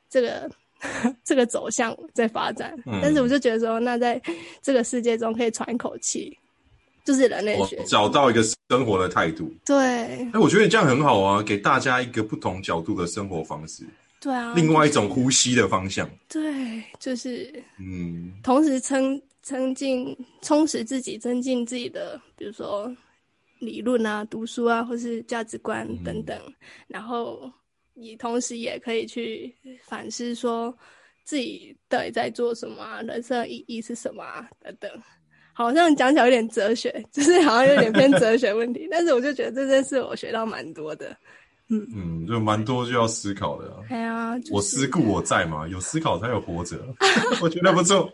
这个 (laughs) 这个走向在发展，嗯但是我就觉得说，那在这个世界中可以喘一口气，就是人类学。找到一个生活的态度，对哎，我觉得这样很好啊，给大家一个不同角度的生活方式，对啊，另外一种呼吸的方向。对，就是嗯，同时增增进、充实自己，增进自己的，比如说理论啊、读书啊，或是价值观等等。然后你同时也可以去反思，说自己到底在做什么啊，人生意义是什么啊，等等。好像讲起来有点哲学，(laughs) 就是好像有点偏哲学问题，(laughs) 但是我就觉得这件事我学到蛮多的。嗯嗯，就蛮多就要思考的、啊。哎呀，就是、我思故我在嘛，有思考才有活着，(laughs) 我觉得不错。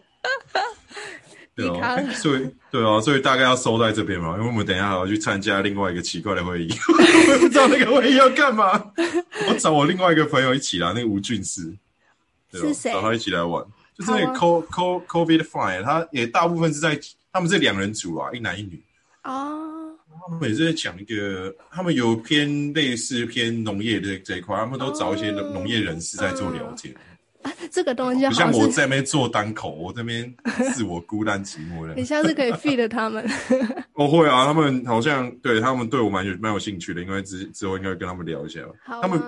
对啊，所以对啊，所以大概要收在这边嘛，因为我们等一下还要去参加另外一个奇怪的会议，我也不知道那个会议要干嘛。我找我另外一个朋友一起来，那个吴俊师，对吧是谁找他一起来玩，就是那个 Co Co COVID Fine，他也大部分是在他们是两人组啊，一男一女。哦，他们也是在讲一个，他们有偏类似偏农业的这一块，他们都找一些农业人士在做了解。啊，这个东西不好像像我在那边做单口，我这边自我孤单寂寞的。你下次可以 feed 他们。我 (laughs) 会啊，他们好像对他们对我蛮有蛮有兴趣的，因为之之后应该会跟他们聊一下。好他们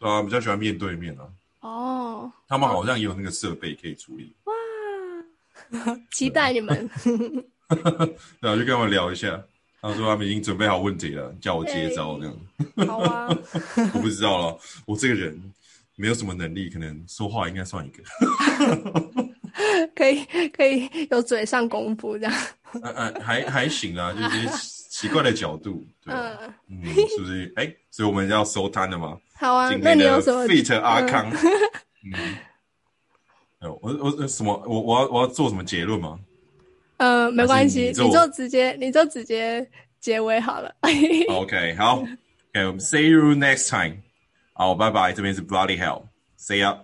啊，比较喜欢面对面啊，哦，他们好像也有那个设备可以处理，(laughs) 期待你们。(laughs) 对啊，就跟他们聊一下。他说他们已经准备好问题了，叫我接招这样。好啊，(laughs) 我不知道了，我这个人没有什么能力，可能说话应该算一个。可以可以有嘴上功夫这样。呃呃，还还行啊，就是奇怪的角度，对？嗯，嗯，是不是？哎、所以我们要收摊了吗？好啊，那今天的你有什么？fit 阿康，嗯，哎我我我什么？我我要我要做什么结论吗呃，没关系，你就直接你就直接结尾好了。(laughs) OK，好，OK，我们 see you next time。好，拜拜，这边是 Bloody Hell，See ya。